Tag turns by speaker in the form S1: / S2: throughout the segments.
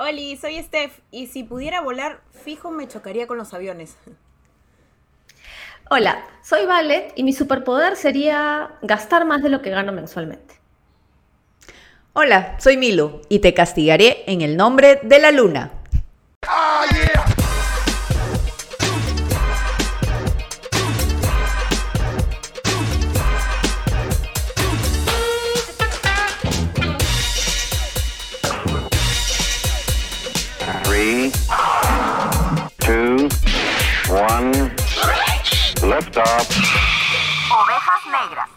S1: Oli, soy Steph y si pudiera volar, fijo me chocaría con los aviones.
S2: Hola, soy Valet y mi superpoder sería gastar más de lo que gano mensualmente.
S3: Hola, soy Milu y te castigaré en el nombre de la luna.
S2: Ovejas negras.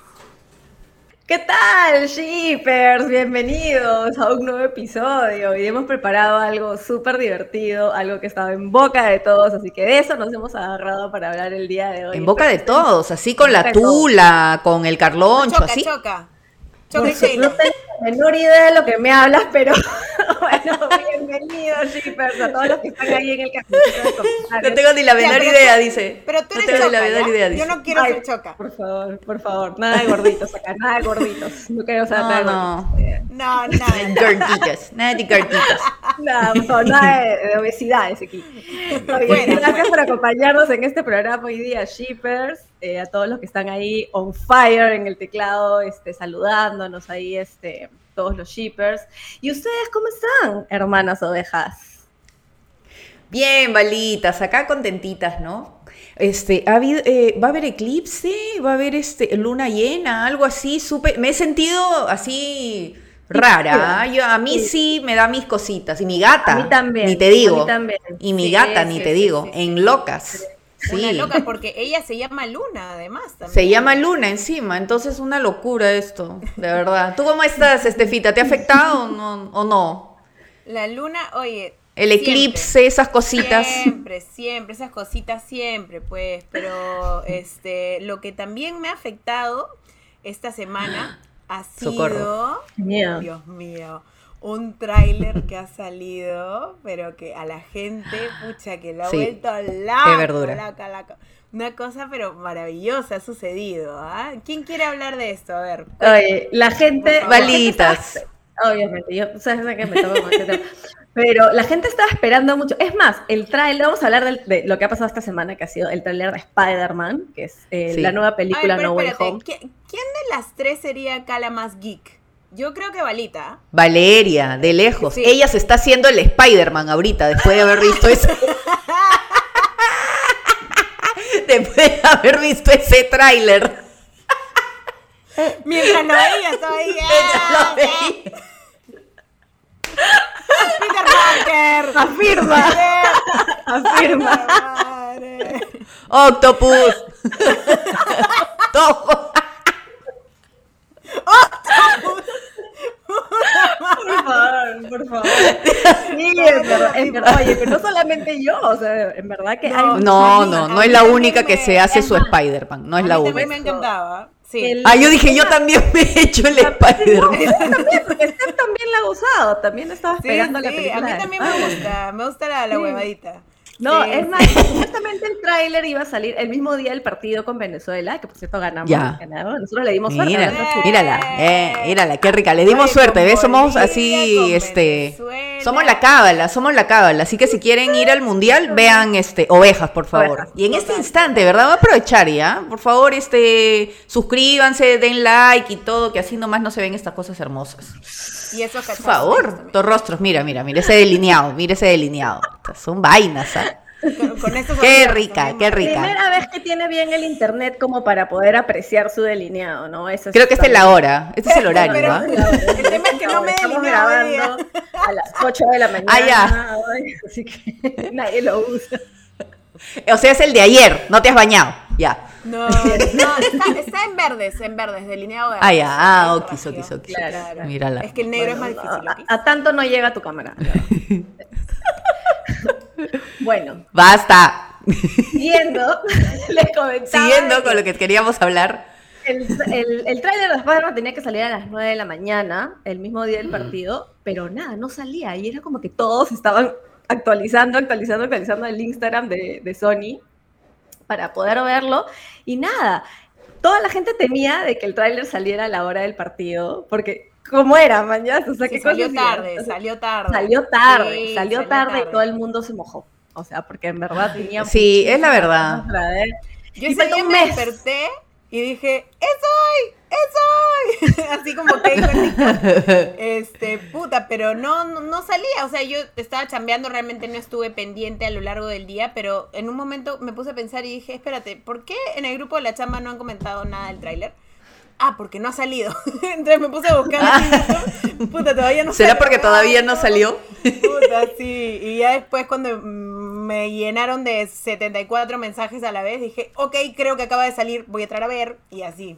S2: ¿Qué tal, Shippers? Bienvenidos a un nuevo episodio. Hoy hemos preparado algo súper divertido, algo que estaba en boca de todos, así que de eso nos hemos agarrado para hablar el día de hoy.
S3: En boca de todos, así con la tula, con el carloncho,
S1: choca,
S3: así.
S1: Choca.
S2: No, no tengo la menor idea de lo que me hablas, pero bueno, bienvenidos, Shippers, a todos los que están ahí en el capítulo.
S3: No tengo ni la menor idea, dice.
S1: Pero tú
S3: no
S1: eres
S3: tengo
S1: choca,
S3: ni la menor idea, dice.
S1: Yo no quiero
S2: Ay,
S1: ser choca.
S2: Por favor, por favor, nada de gorditos acá, nada de gorditos. No quiero saber nada de
S3: No,
S2: gorditos.
S1: No, nada.
S3: Gorditas, nada de gorditas.
S2: Nada, por favor, nada de, de obesidades aquí.
S1: Bueno,
S2: gracias por acompañarnos en este programa hoy día, Shippers. eh, a todos los que están ahí on fire en el teclado, este, saludándonos ahí, este, todos los Shippers. ¿Y ustedes cómo están, hermanas ovejas?
S3: Bien, balitas, acá contentitas, ¿no? Este, ha habido, eh, va a haber eclipse, va a haber este, luna llena, algo así, súper, me he sentido así rara, ¿ah? Yo, a mí sí me da mis cositas, y mi gata,
S2: A mí también,
S3: ni te
S2: a mí
S3: digo,
S2: también.
S3: y mi
S1: Sí,
S3: gata, ni te digo, en locas,
S1: Una
S3: sí.
S1: loca porque ella se llama Luna, además. También.
S3: Se llama Luna encima, entonces una locura esto, de verdad. ¿Tú cómo estás, Estefita? ¿Te ha afectado o no? o no?
S1: La Luna, oye.
S3: El
S1: siempre.
S3: eclipse, esas cositas.
S1: Siempre, siempre, esas cositas siempre, pues. Pero este, lo que también me ha afectado esta semana ha sido.
S3: Socorro.
S2: Miedo.
S1: Dios mío. Un tráiler que ha salido, pero que a la gente, pucha, que lo ha
S3: Sí,
S1: vuelto loca,
S3: qué verdura.
S1: loca, loca. Una cosa, pero maravillosa ha sucedido, ¿ah? ¿Quién quiere hablar de esto? A ver.
S2: Oye, la gente...
S3: Balitas.
S2: Obviamente, yo sabes que me tomo con ese tema. Pero la gente estaba esperando mucho. Es más, el tráiler, vamos a hablar del- de, lo que ha pasado esta semana, que ha sido el tráiler de Spider-Man, que es eh,
S3: Sí.
S2: la nueva película
S1: pero
S2: No Way
S1: espérate,
S2: Home.
S1: ¿qui- ¿quién de las tres sería acá la más geek? Yo creo que Balita.
S3: Valeria, de lejos.
S1: Sí.
S3: Ella se está haciendo el Spider-Man ahorita, después de haber visto eso. después de haber visto ese tráiler.
S1: Mientras lo veía, ahí. ¡ah!
S3: Lo veía.
S1: Peter Parker.
S2: Afirma, afirma.
S3: Octopus. Todo.
S2: Por favor, por favor. Sí, en verdad, en verdad. Oye, pero no solamente yo, o sea, en verdad que hay...
S3: No, no, no es la única que se hace
S1: es
S3: su Spider-Man. No es
S1: A
S3: la
S1: mí también me
S3: única.
S1: encantaba. Sí.
S3: Ah, yo dije, yo también me he hecho el Spider-Man.
S2: También, porque Steph también la ha usado, también estaba
S1: Sí,
S2: esperando la
S1: sí,
S2: película.
S1: a mí también me gusta. Me gusta la, la
S2: Sí.
S1: huevadita.
S2: No, es más, supuestamente el tráiler iba a salir el mismo día del partido con Venezuela, que por cierto ganamos.
S3: Ya.
S2: ganamos. Nosotros le dimos suerte.
S3: Mírala,
S2: fútbol.
S3: mírala, eh, mírala, qué rica. Le dimos
S1: Oye,
S3: suerte, ¿ves? Somos así, este.
S1: Venezuela.
S3: Somos la cábala, somos la cábala. Así que si quieren ir al mundial, vean este ovejas, por favor.
S2: Ovejas,
S3: y en este instante, ¿verdad? Voy a aprovechar ya. Por favor, este, suscríbanse, den like y todo, que así nomás no se ven estas cosas hermosas.
S1: Y esos
S3: Por favor, tus rostros, mira, mira, mira ese delineado, mira ese delineado. Son vainas, ¿ah?
S1: Con, con estos
S3: Qué rica, qué rica.
S2: Primera vez que tiene bien el internet como para poder apreciar su delineado, ¿no? Eso
S3: Creo que esta es la hora, este es el horario, ¿ah?
S1: El tema es que no me
S2: Estamos grabando a las 8 de la mañana.
S3: Ah, ya.
S2: hoy, así que nadie lo usa.
S3: O sea, es el de ayer, no te has bañado, ya.
S1: No, no, está, está en verdes, en verdes, delineado de
S3: Ah, ya, ah, okis, okis, okis.
S1: Claro.
S3: Mírala.
S1: Es que el negro
S2: Bueno,
S1: es más difícil.
S2: a- tanto no llega tu cámara. no. bueno,
S3: Basta.
S2: siguiendo, les comentaba.
S3: Siguiendo con lo que queríamos hablar.
S2: El, el, el tráiler de Spider-Man tenía que salir a las 9 de la mañana, el mismo día del partido, pero nada, no salía. Y era como que todos estaban actualizando, actualizando, actualizando el Instagram de, de Sony para poder verlo. Y nada, toda la gente temía de que el tráiler saliera a la hora del partido, porque cómo era, mañana. O sea,
S1: Sí,
S2: qué
S1: salió tarde,
S2: O sea,
S1: salió tarde.
S2: Salió tarde,
S1: Sí,
S2: salió tarde y todo el mundo se mojó. O sea, porque en verdad tenía.
S3: Sí, es la verdad.
S1: Yo ese día
S2: un
S1: me
S2: mes.
S1: desperté y dije, ¡es hoy! ¡Es hoy! Así como que dijo. Este, puta, pero no, no, no salía. O sea, yo estaba chambeando, realmente no estuve pendiente a lo largo del día, pero en un momento me puse a pensar y dije, espérate, ¿por qué en el grupo de la chamba no han comentado nada del tráiler? Ah, porque no ha salido. Entonces me puse a buscar YouTube. Puta, todavía no
S3: ¿Será
S1: sale.
S3: porque todavía no salió?
S1: Puta, sí. Y ya después cuando me llenaron de 74 mensajes a la vez, dije, ok, creo que acaba de salir, voy a entrar a ver, y así.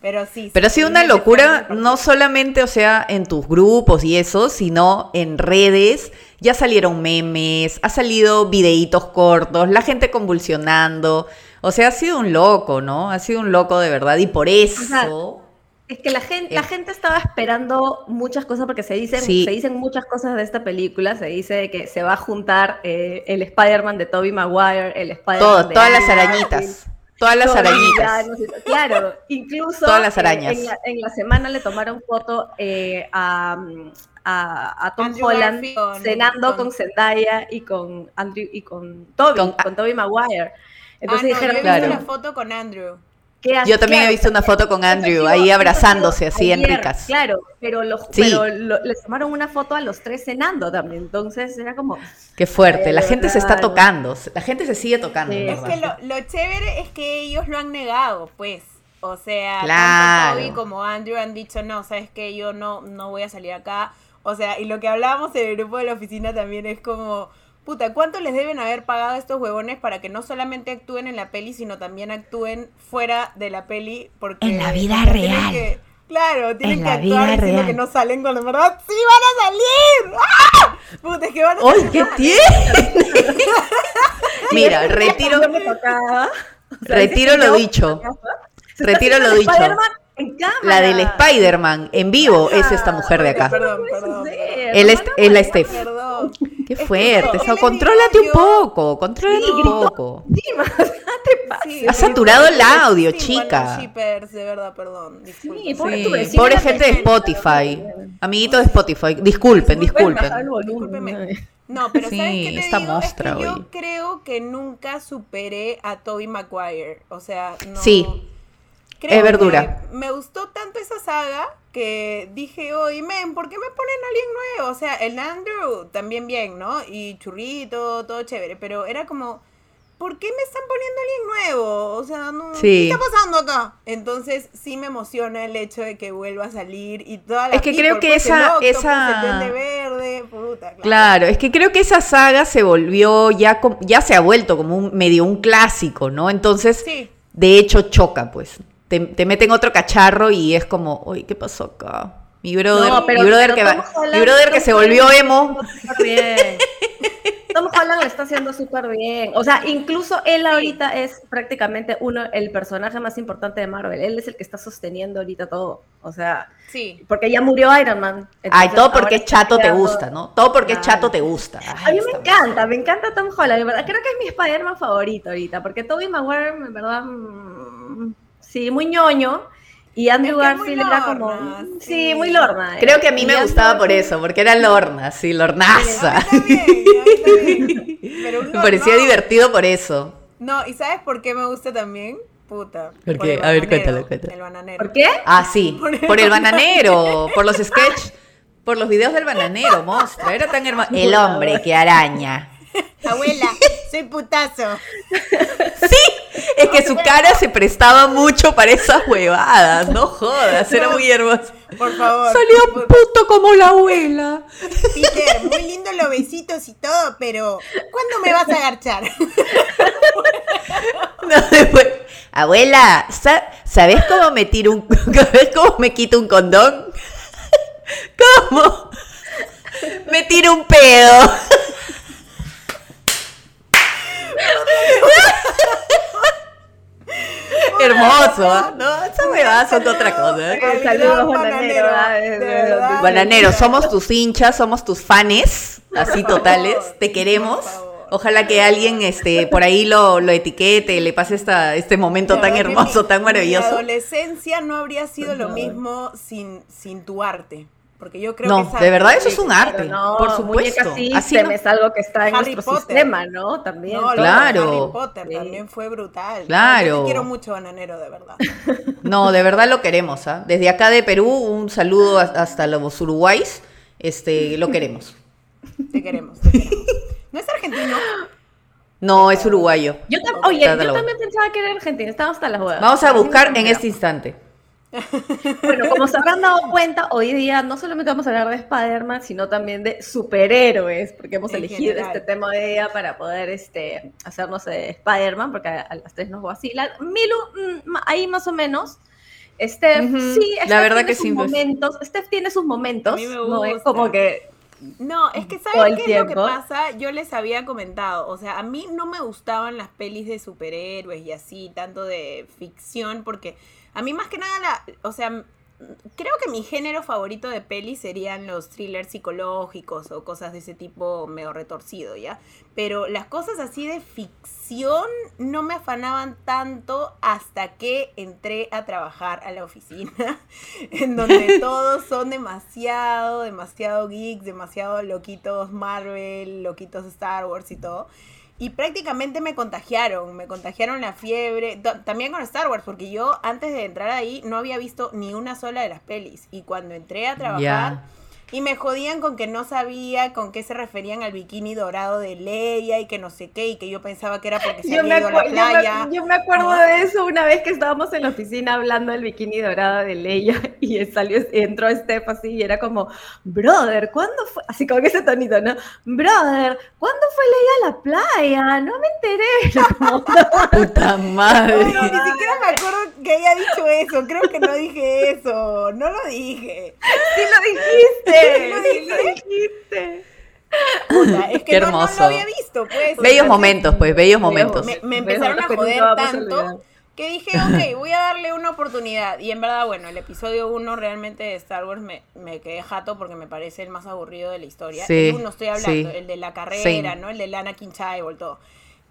S1: Pero sí.
S3: Pero ha
S1: sí,
S3: sido una locura, no solamente, o sea, en tus grupos y eso, sino en redes. Ya salieron memes, ha salido videitos cortos, la gente convulsionando. O sea, ha sido un loco, ¿no? Ha sido un loco de verdad. Y por eso.
S2: Es que la gente, la gente estaba esperando muchas cosas porque se dicen,
S3: Sí.
S2: se dicen muchas cosas de esta película. Se dice que se va a juntar eh, el Spider-Man de Tobey Maguire, el Spider-Man
S3: todo,
S2: de
S3: todas las arañitas. Todas las arañitas.
S2: Claro, incluso
S3: Todas las arañas.
S2: en, la, en la semana le tomaron foto eh, a, a, a Tom
S1: Andrew
S2: Holland
S1: Garfield con-
S2: cenando
S1: con-
S2: con, Zendaya y con Andrew y con Toby,
S3: Con-
S2: con, Tobey Maguire. Entonces
S1: ah, no,
S2: dijeron,
S1: yo he
S3: Claro.
S1: visto la foto con Andrew.
S2: ¿qué hace?
S3: Yo también he
S2: Claro,
S3: visto una foto con Andrew ahí abrazándose así en
S2: ayer,
S3: ricas.
S2: Claro, pero, lo,
S3: Sí.
S2: pero lo- les tomaron una foto a los tres cenando también. Entonces era como.
S3: Qué fuerte. La
S2: De
S3: gente se está tocando. La gente se sigue tocando.
S2: Sí.
S3: en
S1: Es que lo, lo chévere es que ellos lo han negado, pues. O sea,
S3: Claro.
S1: tanto Toby como Andrew han dicho, no, sabes que yo no, no voy a salir acá. O sea, y lo que hablábamos en el grupo de la oficina también es como, puta, ¿cuánto les deben haber pagado a estos huevones para que no solamente actúen en la peli, sino también actúen fuera de la peli? Porque
S3: En la vida real.
S1: que- claro, tienen
S3: En
S1: que
S3: la
S1: actuar
S3: vida
S1: diciendo
S3: real.
S1: que no salen cuando en verdad sí van a salir. ¡Ah! Puta, es que van a
S3: ¡Ay, qué tiene! Mira, retiro, retiro lo dicho. Retiro lo dicho.
S2: Spider-Man en cámara.
S3: La del Spider-Man en vivo es esta mujer de acá.
S1: Perdón, perdón.
S3: Él es, la Steph.
S1: Perdón.
S3: Qué
S1: Es que
S3: fuerte.
S1: no,
S3: Sao,
S1: ¿qué les
S3: contrólate un poco. Contrólate
S1: Sí,
S3: un
S1: gritó.
S3: poco.
S1: Sí,
S3: Ha
S1: sí,
S3: saturado el audio,
S1: sí,
S3: chica.
S1: bueno, shippers, de verdad, perdón.
S2: pobre
S3: pobre gente de. Spotify. Amiguitos de Spotify. Disculpen,
S1: Disculpen. No, pero
S3: Sí,
S1: ¿sabes qué te
S3: esta
S1: digo?
S3: mostra
S1: es que
S3: hoy.
S1: yo creo que nunca superé a Toby Maguire. O sea, no...
S3: Sí,
S1: creo
S3: es verdura.
S1: que Me gustó tanto esa saga que dije, oye, men, ¿por qué me ponen a alguien nuevo? O sea, el Andrew también bien, ¿no? Y Churrito, todo chévere. Pero era como, ¿por qué me están poniendo a alguien nuevo? O sea, no,
S3: Sí.
S1: ¿qué está pasando acá? Entonces sí me emociona el hecho de que vuelva a salir y toda la
S3: Es que creo que
S1: pues,
S3: esa-
S1: el octopus,
S3: esa-
S1: el verde, puta, claro.
S3: Claro, es que creo que esa saga se volvió ya, ya se ha vuelto como un medio un clásico, ¿no? Entonces,
S1: Sí.
S3: de hecho choca, pues. Te, te meten otro cacharro y es como, uy, ¿qué pasó acá? Mi brother,
S2: No, pero-
S3: mi brother,
S2: pero
S3: que,
S2: Tom
S3: va-
S2: Holland-
S3: mi brother que
S2: Tom
S3: se volvió emo.
S2: bien. Tom Holland lo está haciendo súper bien. O sea, incluso él ahorita es prácticamente uno, el personaje más importante de Marvel. Él es el que está sosteniendo ahorita todo. O sea,
S1: Sí.
S2: porque ya murió Iron Man.
S3: Ay, todo porque es chato te gusta, ¿no? Todo porque es chato te gusta.
S2: A mí me encanta, me encanta Tom Holland. Creo que es mi Spider-Man favorito ahorita, porque Tobey Maguire, en verdad, mm, sí, muy ñoño. Y Andrew Garfield era como.
S1: lorna,
S2: Sí,
S1: sí.
S2: muy lorna.
S3: Creo que a mí
S2: Y
S3: me
S2: Andrew
S3: gustaba por eso, porque era lorna, sí, lornaza.
S1: También, también. Pero
S3: Me parecía divertido por eso.
S1: No, ¿y sabes por qué me gusta también? Puta.
S3: ¿Por
S1: por
S3: qué? A ver, cuéntalo, cuéntalo.
S1: El bananero.
S2: ¿Por qué?
S3: Ah, sí,
S1: Por el
S3: por el bananero, por los sketch, por los videos del bananero, monstruo. Era tan hermoso. El hombre que araña.
S1: Abuela, soy putazo.
S3: Sí, es que su cara se prestaba mucho para esas huevadas, no jodas, era muy hermoso.
S1: Por favor.
S3: Salió puto como la abuela.
S1: Peter, muy lindo los besitos y todo, pero ¿cuándo me vas a agarchar?
S3: No, después, abuela, sa- ¿sabes cómo me tiro un, ¿sabes cómo me quito un condón? ¿Cómo? Me tiro un pedo. Hermoso. No, esas huevadas son otra cosa. ¿eh?
S1: Al
S2: Saludos, bananero.
S3: Bananero, somos tus hinchas, somos tus fanes, así totales, te queremos. Ojalá que alguien este, por ahí lo, lo etiquete, le pase esta, este momento tan hermoso, tan maravilloso.
S1: La adolescencia no habría sido lo mismo sin, sin tu arte. Porque yo creo
S3: no,
S1: que
S3: de verdad eso es un arte, por supuesto.
S2: Así no... es algo que está en nuestro sistema, ¿no? También.
S3: claro.
S1: Harry Potter también fue brutal.
S3: Claro.
S1: Yo te quiero mucho, Bananero, de verdad.
S3: No, de verdad lo queremos. ¿ah? Desde acá de Perú, un saludo hasta los Uruguayos. Este, lo queremos.
S1: Te queremos, te queremos. ¿No es argentino?
S3: No, es uruguayo.
S2: Yo oye, yo también pensaba que era argentino, estaba hasta las huevas.
S3: Vamos a buscar en este instante.
S2: Bueno, como se habrán dado cuenta, hoy día no solamente vamos a hablar de Spider-Man, sino también de superhéroes, porque hemos elegido este tema de día para poder este, hacernos de Spider-Man, porque a, las tres nos vacilan. Milu, mm, ahí más o menos. Steph, sí,
S3: la verdad que
S2: sus
S3: sí.
S2: Pues. momentos. Steph tiene sus momentos. No es como que
S1: no, es que ¿sabes qué es lo que pasa? Yo les había comentado, o sea, a mí no me gustaban las pelis de superhéroes y así, tanto de ficción, porque a mí más que nada, la, o sea, creo que mi género favorito de pelis serían los thrillers psicológicos o cosas de ese tipo medio retorcido, ¿ya? Pero las cosas así de ficción no me afanaban tanto hasta que entré a trabajar a la oficina, en donde todos son demasiado, demasiado geeks, demasiado loquitos Marvel, loquitos Star Wars y todo. Y prácticamente me contagiaron, me contagiaron la fiebre, también con Star Wars, porque yo antes de entrar ahí no había visto ni una sola de las pelis. Y cuando entré a trabajar... Y me jodían con que no sabía con qué se referían al bikini dorado de Leia y que no sé qué, y que yo pensaba que era porque se había ido a la playa.
S2: Yo me, acuerdo de eso una vez que estábamos en la oficina hablando del bikini dorado de Leia y salió, entró Steph así y era como, brother, ¿cuándo fue? Así con ese tonito, ¿no? Brother, ¿cuándo fue Leia a la playa? No me enteré.
S3: Puta madre.
S1: ni siquiera me acuerdo que haya dicho eso, creo que no dije eso, no lo dije.
S2: Sí lo dijiste
S1: es que Qué hermoso. No, lo había visto, pues.
S3: Bellos momentos, pues, bellos momentos.
S1: Me, empezaron a joder tanto que dije, ok, voy a darle una oportunidad. Y en verdad, bueno, el episodio 1 realmente de Star Wars me, me quedé jato porque me parece el más aburrido de la historia. Sí, el uno estoy hablando, el de la carrera, ¿no? El de Lana Child, todo.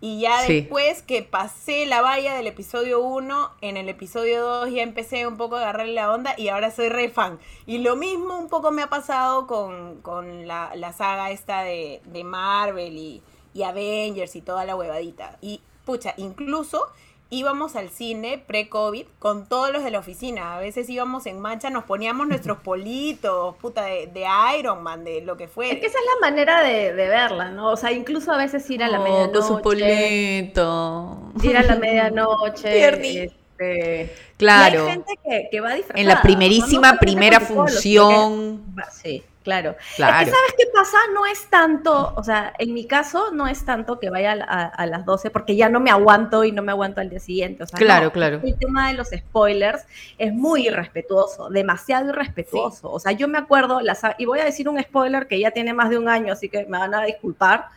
S1: Y ya después que pasé la valla del episodio 1, en el episodio 2 ya empecé un poco a agarrarle la onda y ahora soy re fan. Y lo mismo un poco me ha pasado con, la, saga esta de, Marvel y, y Avengers y toda la huevadita. Y pucha, incluso íbamos al cine pre-COVID con todos los de la oficina. A veces íbamos en mancha, nos poníamos nuestros politos, puta, de, Iron Man, de lo que fuera.
S2: Es que esa es la manera de, verla, ¿no? O sea, incluso a veces ir a la medianoche.
S3: Con su polito.
S2: Ir a la medianoche.
S3: Este, claro.
S2: hay gente que, va a
S3: En la primerísima primera función.
S2: Sí. Claro. claro. Es que, ¿sabes qué pasa? No es tanto, o sea, en mi caso no es tanto que vaya a, las 12 porque ya no me aguanto y no me aguanto al día siguiente. O sea,
S3: claro, claro.
S2: El tema de los spoilers es muy irrespetuoso, demasiado irrespetuoso. O sea, yo me acuerdo, y voy a decir un spoiler que ya tiene más de un año, así que me van a disculpar,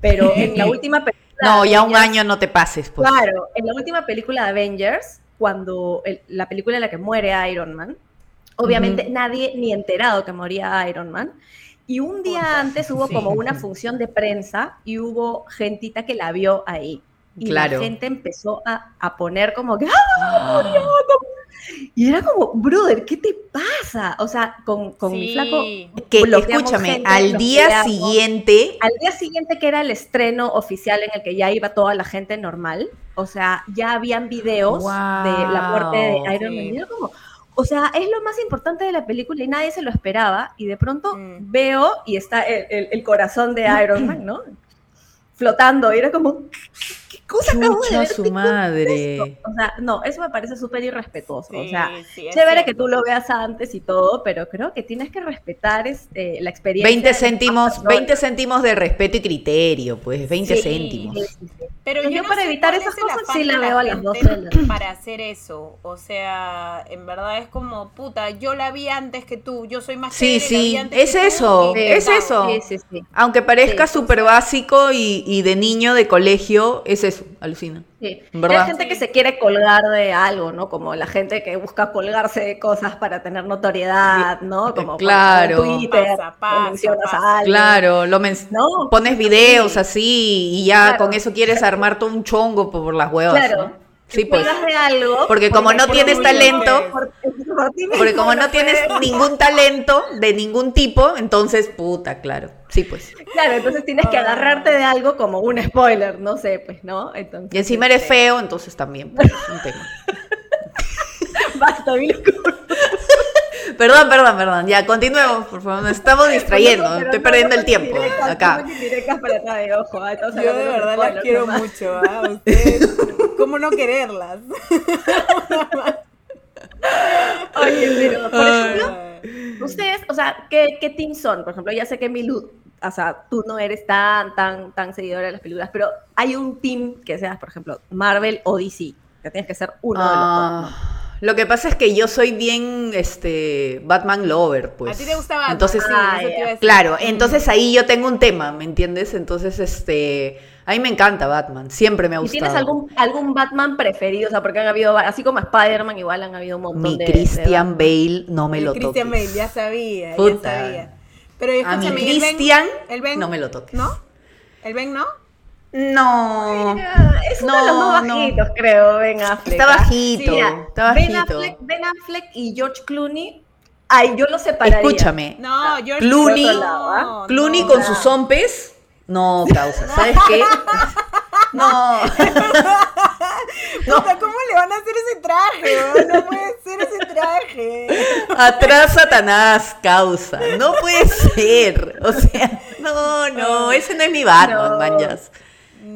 S2: pero en la última película...
S3: No, ya un año no te pases.
S2: Pues. Claro, en la última película de Avengers, cuando la película en la que muere Iron Man, Obviamente nadie ni enterado que moría Iron Man. Y un día antes hubo como una función de prensa y hubo gentita que la vio ahí. Y la gente empezó a, poner como que ¡Ah, ¡Ah! Y era como, brother, ¿qué te pasa? O sea, con, con mi flaco.
S3: Que, escúchame, al día siguiente.
S2: Al día siguiente, que era el estreno oficial en el que ya iba toda la gente normal. O sea, ya habían videos de la muerte de Iron Man. Y era como, o sea, es lo más importante de la película y nadie se lo esperaba. Y de pronto mm. veo y está el, corazón de Iron Man, ¿no? Flotando. Y era como, cosa
S3: Chucha su madre.
S2: O sea, no, eso me parece súper irrespetuoso. o sea, chévere que tú lo veas antes y todo, pero creo que tienes que respetar este, la experiencia.
S3: 20 céntimos, 20 céntimos de respeto y criterio, pues, 20 céntimos.
S2: Pero yo, para evitar esas cosas sí la veo a las 12
S1: Para hacer eso, o sea, en verdad es como, puta, yo la vi antes que tú, yo soy más
S3: Sí, sí, es eso, es eso. Aunque parezca súper básico y, y de niño de colegio, es eso alucina.
S2: Sí.
S3: ¿Verdad?
S2: Hay gente que se quiere colgar de algo, ¿no? Como la gente que busca colgarse de cosas para tener notoriedad, ¿no? Como por
S3: Claro.
S2: Twitter,
S1: Pasa,
S2: mencionas
S1: pasa.
S2: a alguien.
S3: Claro, lo men-
S2: No,
S3: pones videos
S2: sí.
S3: así y ya
S2: Claro.
S3: con eso quieres armar todo un chongo por, por las huevas.
S2: Claro.
S3: ¿no? Sí, pues.
S2: de algo.
S3: Porque como no tienes
S2: ti
S3: talento,
S2: por- por
S3: Porque como no tienes ningún talento de ningún tipo, entonces, puta, claro. Sí, pues.
S2: Claro, entonces tienes que agarrarte de algo como un spoiler, no sé, pues, ¿no? Entonces,
S3: Y encima eres
S2: este,
S3: feo, entonces también. pues, es un tema.
S2: Basta, Vilo.
S3: Perdón, perdón, perdón. Ya, continuemos, por favor. Nos estamos distrayendo.
S2: Pero
S3: Estoy
S2: no
S3: perdiendo el tiempo
S2: indirectas,
S3: acá.
S2: no son indirectas para nada de ojo, ¿ah?
S1: Yo de verdad las quiero
S2: nomás.
S1: mucho, ¿ah? Ustedes, ¿cómo no quererlas?
S2: Oye, pero, por ejemplo,
S1: Ay.
S2: ustedes, o sea, ¿qué, qué team son? Por ejemplo, ya sé que Milu, o sea, tú no eres tan, tan, tan seguidora de las películas, pero hay un team que seas, por ejemplo, Marvel o DC, que tienes que ser uno de los dos.
S3: Lo que pasa es que yo soy bien este Batman lover, pues.
S1: ¿A ti te gusta Batman?
S3: Entonces,
S1: Sí,
S2: Ah,
S1: eso te
S2: ya.
S1: iba a decir.
S3: claro, entonces ahí yo tengo un tema, ¿me entiendes? Entonces, este, a mí me encanta Batman, siempre me ha
S2: ¿Y
S3: gustado.
S2: tienes algún, algún Batman preferido? O sea, porque han habido, así como Spider-Man, igual han habido un montón
S3: Mi
S2: de... de
S3: Christian Bale no me lo
S1: Christian
S3: toques.
S1: Bale, ya sabía,
S3: Puta.
S1: ya sabía. Pero
S3: A mi
S1: escúchame, ¿y el Ben-
S3: Christian
S1: el Ben-
S3: no me lo toques.
S1: ¿No? ¿El Ben no?
S3: No.
S2: Ah, Es uno de los más
S3: no.
S2: bajitos, creo, Ben Affleck.
S3: Está
S2: ¿ah?
S3: bajito,
S2: mira,
S3: está
S2: Ben
S3: bajito.
S2: Affleck, Ben Affleck y George Clooney, ay, yo los separaría.
S3: Escúchame.
S1: No, George
S3: Clooney,
S2: lado, ¿ah?
S3: Clooney
S1: no.
S3: con sus zompes, no, causa. ¿Sabes qué? No.
S1: Puta, ¿cómo le van a hacer ese traje? No puede ser ese traje.
S3: Atrás Satanás, causa. No puede ser. O sea, no, no, ese no es mi Batman,
S2: No.
S3: manjas.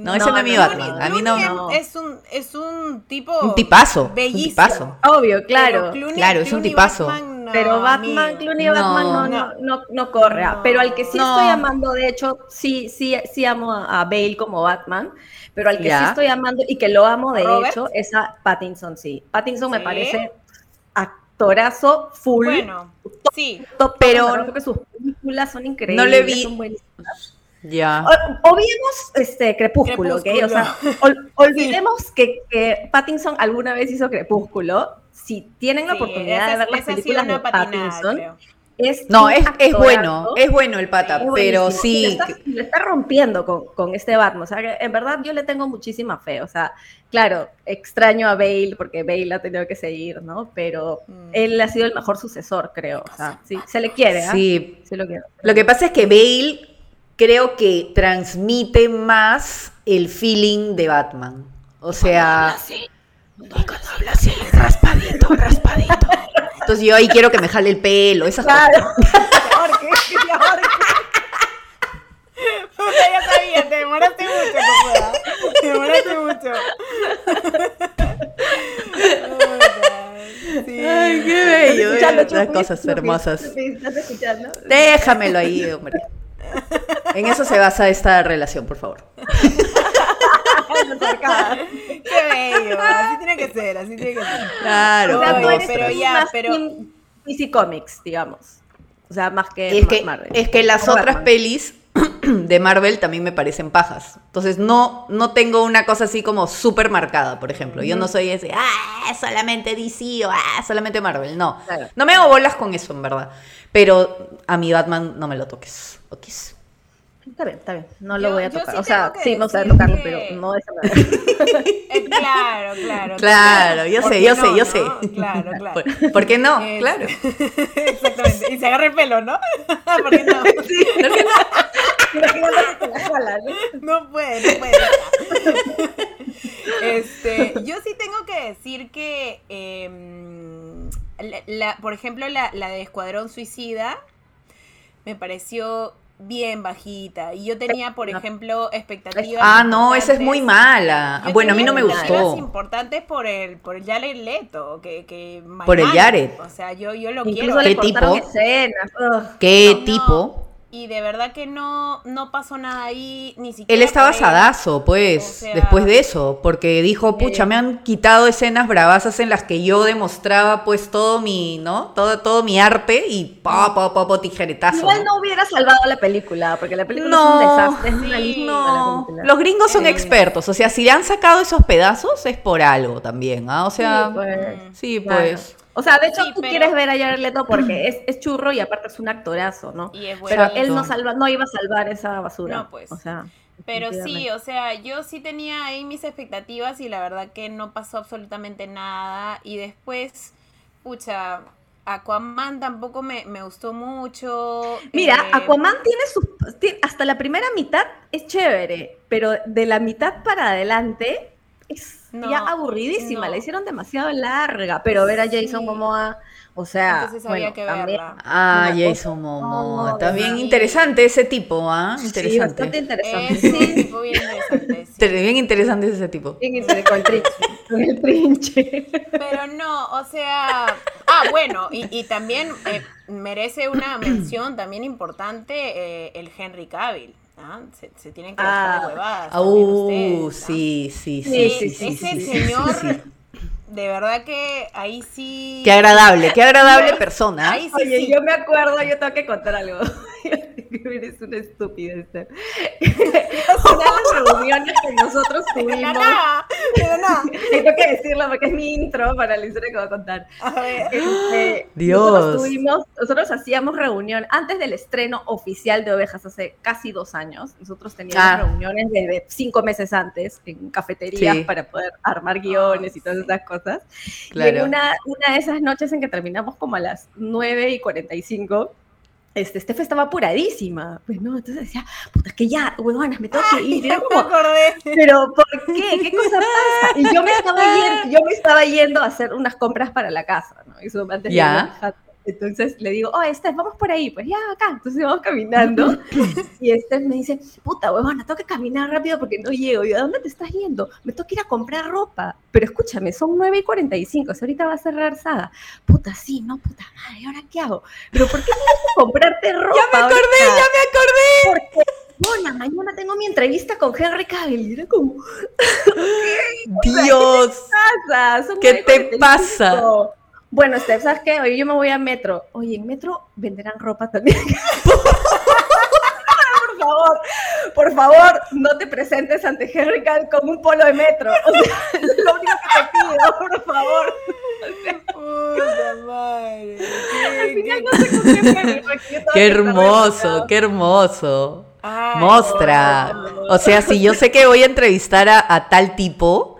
S3: No, ese no, es mi Batman. A mí no.
S1: Clooney
S2: no.
S1: Es un, es un tipo.
S3: Un tipazo. Un
S1: Bellísimo.
S3: tipazo.
S2: Obvio, claro.
S1: Clooney-
S3: Claro, es un
S1: Clooney
S3: tipazo.
S1: Batman, no,
S2: Pero Batman,
S1: amigo.
S2: Clooney
S3: No.
S2: Batman no, no, no, no corre. ah.
S1: No.
S2: Pero al que sí
S3: No.
S2: estoy amando, de hecho, sí, sí, sí amo a, a Bale como Batman. Pero al que
S3: Ya.
S2: sí estoy amando y que lo amo de
S1: ¿Robert?
S2: hecho es a Pattinson, sí. Pattinson me parece actorazo full.
S1: Bueno, sí.
S2: top,
S3: pero-
S2: pero creo que sus películas son increíbles.
S3: No le vi-
S2: son buenísimas.
S3: Ya.
S2: O- Obviemos este Crepúsculo, ¿ok? O sea, ol- olvidemos que, que Pattinson alguna vez hizo Crepúsculo. Si tienen la
S1: Sí,
S2: oportunidad
S1: esa-
S2: de ver las películas de
S1: patinada,
S2: Pattinson,
S1: creo.
S2: es
S3: No, es, es bueno, es bueno el pata,
S2: Es
S3: pero sí.
S2: Le está, está rompiendo con, con este Batman. O sea, que en verdad yo le tengo muchísima fe. O sea, claro, extraño a Bale porque Bale ha tenido que seguir, ¿no? Pero
S1: Mm.
S2: él ha sido el mejor sucesor, creo. O sea, sí, se le quiere, ¿ah?
S3: Sí,
S2: Sí lo quiere.
S3: Lo que pasa es que Bale creo que transmite más el feeling de Batman. O sea, y cuando habla así, raspadito, raspadito. Entonces yo ahí quiero que me jale el pelo, esas cosas.
S2: Claro. Que ahorque, que te ahorque.
S1: Puta, ya sabía, te demoraste mucho, Cocuda. Te demoraste mucho. Puta, sí.
S3: Ay, qué bello.
S2: Escuchando,
S3: eh, Las
S2: Chupi,
S3: cosas hermosas.
S2: Chupi, ¿Estás escuchando?
S3: Déjamelo ahí, hombre. En eso se basa esta relación, por favor.
S1: Qué bello. Así tiene que ser, así tiene que ser.
S3: Claro,
S2: O sea, tú eres
S1: pero ya,
S2: más
S1: pero-
S2: team DC Comics, digamos. O sea, más que
S3: Es que,
S2: Marvel.
S3: es que las otras
S2: Batman.
S3: pelis de Marvel también me parecen pajas. Entonces no, no tengo una cosa así como súper marcada, por ejemplo. Yo no soy ese, ah, solamente DC o ah, solamente Marvel. No.
S2: Claro.
S3: No me hago bolas con eso, en verdad. Pero a mi Batman no me lo toques. okis.
S2: Está bien, está bien. No lo
S1: Yo-
S2: voy a tocar.
S1: sí
S2: o sea, sí, no sé tocarlo,
S1: que-
S2: pero no de esa manera.
S1: Eh, claro, claro.
S3: Claro, yo
S1: ¿Por
S3: sé, yo
S1: no,
S3: sé, yo
S1: no?
S3: sé.
S1: Claro, claro.
S3: ¿Por, por qué no?
S1: Es-
S3: Claro.
S1: Exactamente. Y se agarra el pelo, ¿no? ¿Por qué no?
S2: La ¿no?
S1: No puede, no puede. Este, yo sí tengo que decir que, em, la, la- por ejemplo, la, la de Escuadrón Suicida me pareció bien bajita. Y yo tenía, por ejemplo, expectativas.
S3: Ah, no, esa es muy mala.
S1: Yo
S3: Bueno, a mí no me gustó.
S1: importantes por el, por el Jared Leto, que, que
S3: Por el. Jared.
S1: O sea, yo, yo lo
S2: Incluso
S1: quiero.
S3: ¿Qué tipo?
S2: escenas.
S3: ¿Qué
S1: No,
S3: tipo?
S1: Y de verdad que no, no pasó nada ahí, ni siquiera.
S3: Él estaba sadazo, pues,
S1: O sea-
S3: después de eso, porque dijo, pucha, me han quitado escenas bravasas en las que yo demostraba, pues, todo mi, ¿no? Todo, todo mi arte y pa, pa, pa, pa, tijeretazo.
S2: Igual
S3: ¿no?
S2: hubiera salvado la película, porque la película
S3: No,
S2: es un desastre. Es una lista
S3: No,
S2: la
S3: los gringos son
S1: Eh.
S3: expertos, o sea, si le han sacado esos pedazos es por algo también, ¿ah? O sea,
S2: Sí, pues.
S3: sí,
S2: Claro. O sea, de hecho,
S1: Sí,
S2: tú
S1: pero-
S2: quieres ver a Jared Leto porque es, es churro y aparte es un actorazo, ¿no?
S1: Y es
S2: Pero
S1: buenito.
S2: él no salva, no iba a salvar esa basura.
S1: No, pues.
S2: O sea,
S1: Pero sí, o sea, yo sí tenía ahí mis expectativas y la verdad que no pasó absolutamente nada. Y después, pucha, Aquaman tampoco me, me gustó mucho.
S2: Mira,
S1: eh,
S2: Aquaman tiene sus. Hasta la primera mitad es chévere, pero de la mitad para adelante es
S1: No,
S2: ya aburridísima.
S1: no.
S2: La hicieron demasiado larga, pero ver a Jason
S1: Sí.
S2: Momoa. O sea, bueno,
S1: que
S2: también-
S1: verla.
S3: Ah,
S2: Una
S3: Jason Momoa,
S2: no,
S3: también
S1: sí.
S3: interesante ese tipo, ¿ah?
S2: Sí,
S3: Interesante.
S2: bastante interesante.
S1: Es un
S2: Sí,
S1: tipo bien interesante. sí.
S3: Bien interesante ese tipo.
S2: bien interesante, con el trinche. Con el trinche.
S1: Pero no, o sea. Ah, bueno, y, y también eh, merece una mención también importante eh, el Henry Cavill. ¿Ah? Se, se tienen que dejar
S2: Ah.
S1: de huevadas.
S3: Ah, uh,
S1: ustedes,
S3: sí, sí, sí,
S2: Sí,
S3: sí,
S2: sí,
S3: sí,
S1: ese
S3: sí,
S1: señor,
S3: sí, sí.
S1: de verdad que ahí sí.
S3: Qué agradable, qué agradable persona.
S1: Ahí sí,
S2: Oye,
S1: sí.
S2: yo me acuerdo, yo tengo que contar algo. Eres una estúpida, Esther. Una de las reuniones que nosotros tuvimos.
S1: La nada.
S2: Tengo que decirlo porque es mi intro para la historia que voy a contar.
S1: A ver.
S2: Este,
S3: Dios.
S2: Nosotros, tuvimos, nosotros hacíamos reunión antes del estreno oficial de Ovejas hace casi dos años. Nosotros teníamos
S3: Ah.
S2: reuniones desde cinco meses antes en cafeterías
S3: Sí.
S2: para poder armar guiones y todas esas cosas. Y
S3: Claro.
S2: en una, una de esas noches en que terminamos como a las 9 y 45, este, Steph estaba apuradísima. Pues no, entonces decía, puta, que ya, huevonas, me tengo que ir. Y
S1: me
S2: como,
S1: acordé.
S2: pero ¿por qué? ¿Qué cosa pasa? Y yo me estaba yendo, yo me estaba yendo a hacer unas compras para la casa, ¿no? Eso antes de
S3: Ya.
S2: jato. Entonces le digo, oh, Steph, vamos por ahí. Pues ya, acá. Entonces vamos caminando. y Steph me dice, puta, huevona, tengo que caminar rápido porque no llego. Y yo, ¿a dónde te estás yendo? Me tengo que ir a comprar ropa. Pero escúchame, son 9 y 45. o sea, ahorita va a cerrar Saga. Puta, sí, no, puta madre, ¿y ahora qué hago? Pero ¿por qué tienes que comprarte ropa?
S3: Ya me acordé,
S2: ahorita?
S3: ya me acordé.
S2: Porque, bueno, mañana tengo mi entrevista con Henry Cavill. Y era como,
S3: Dios.
S2: pasa? Son
S3: ¿Qué te
S2: 9:45.
S3: pasa?
S2: Bueno, Steph, ¿sabes qué? Oye, yo me voy a Metro. Oye, en Metro venderán ropa también. por favor, por favor, no te presentes ante Henry Cavill con un polo de Metro. O sea, es lo único que te pido, por favor.
S1: Puta madre.
S2: Al
S1: Qué-
S2: final no sé con qué fue, porque
S3: Qué hermoso, qué hermoso.
S1: Ay,
S3: Mostra.
S1: no.
S3: O sea, si yo sé que voy a entrevistar a, a tal tipo,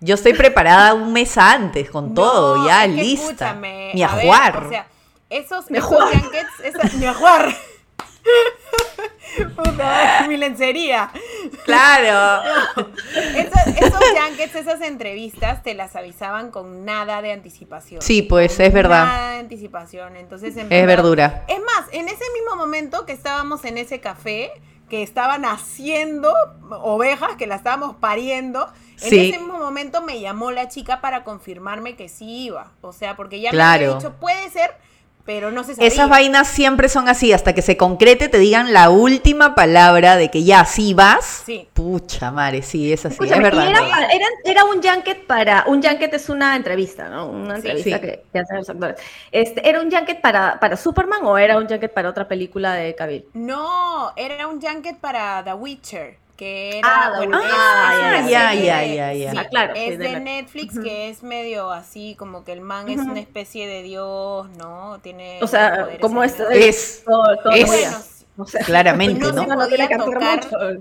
S3: yo estoy preparada un mes antes con todo, ya
S1: es que
S3: lista.
S1: escúchame,
S3: Mi
S1: a ver,
S3: ajuar.
S1: o sea, esos, junkets, esa, mi ajuar. Puta, mi lencería.
S3: claro.
S1: Esos, esos esas entrevistas, te las avisaban con nada de anticipación.
S3: Sí, pues es verdad.
S1: Nada de anticipación. Entonces, en
S3: Es
S1: verdad-
S3: verdura.
S1: Es más, en ese mismo momento que estábamos en ese café, que estaban haciendo ovejas, que la estábamos pariendo, en ese mismo momento me llamó la chica para confirmarme que sí iba. O sea, porque ya me había dicho, puede ser, pero no se sabía.
S3: Esas vainas siempre son así, hasta que se concrete, te digan la última palabra de que ya sí vas.
S1: Sí.
S3: Pucha madre, sí, es así,
S2: Escúchame,
S3: es verdad.
S2: era, un junket para. Un junket es una entrevista, ¿no? Una
S1: Sí,
S2: entrevista
S3: sí.
S2: Que, que hacen los actores. Este, ¿Era un junket para, para Superman o era un junket para otra película de Cavill?
S1: No, era un junket para The Witcher. Que
S2: Ah,
S1: era, bueno, es-
S2: Ah, ya,
S3: ya, ya,
S1: de-
S2: Ah, claro,
S1: es Netflix, que es medio así, como que el man es una especie de dios, ¿no? Tiene
S2: O sea, como es.
S1: el-
S3: Es-
S2: todo, todo
S3: es-
S2: el día.
S1: Bueno,
S2: O sea,
S3: Claramente,
S1: no,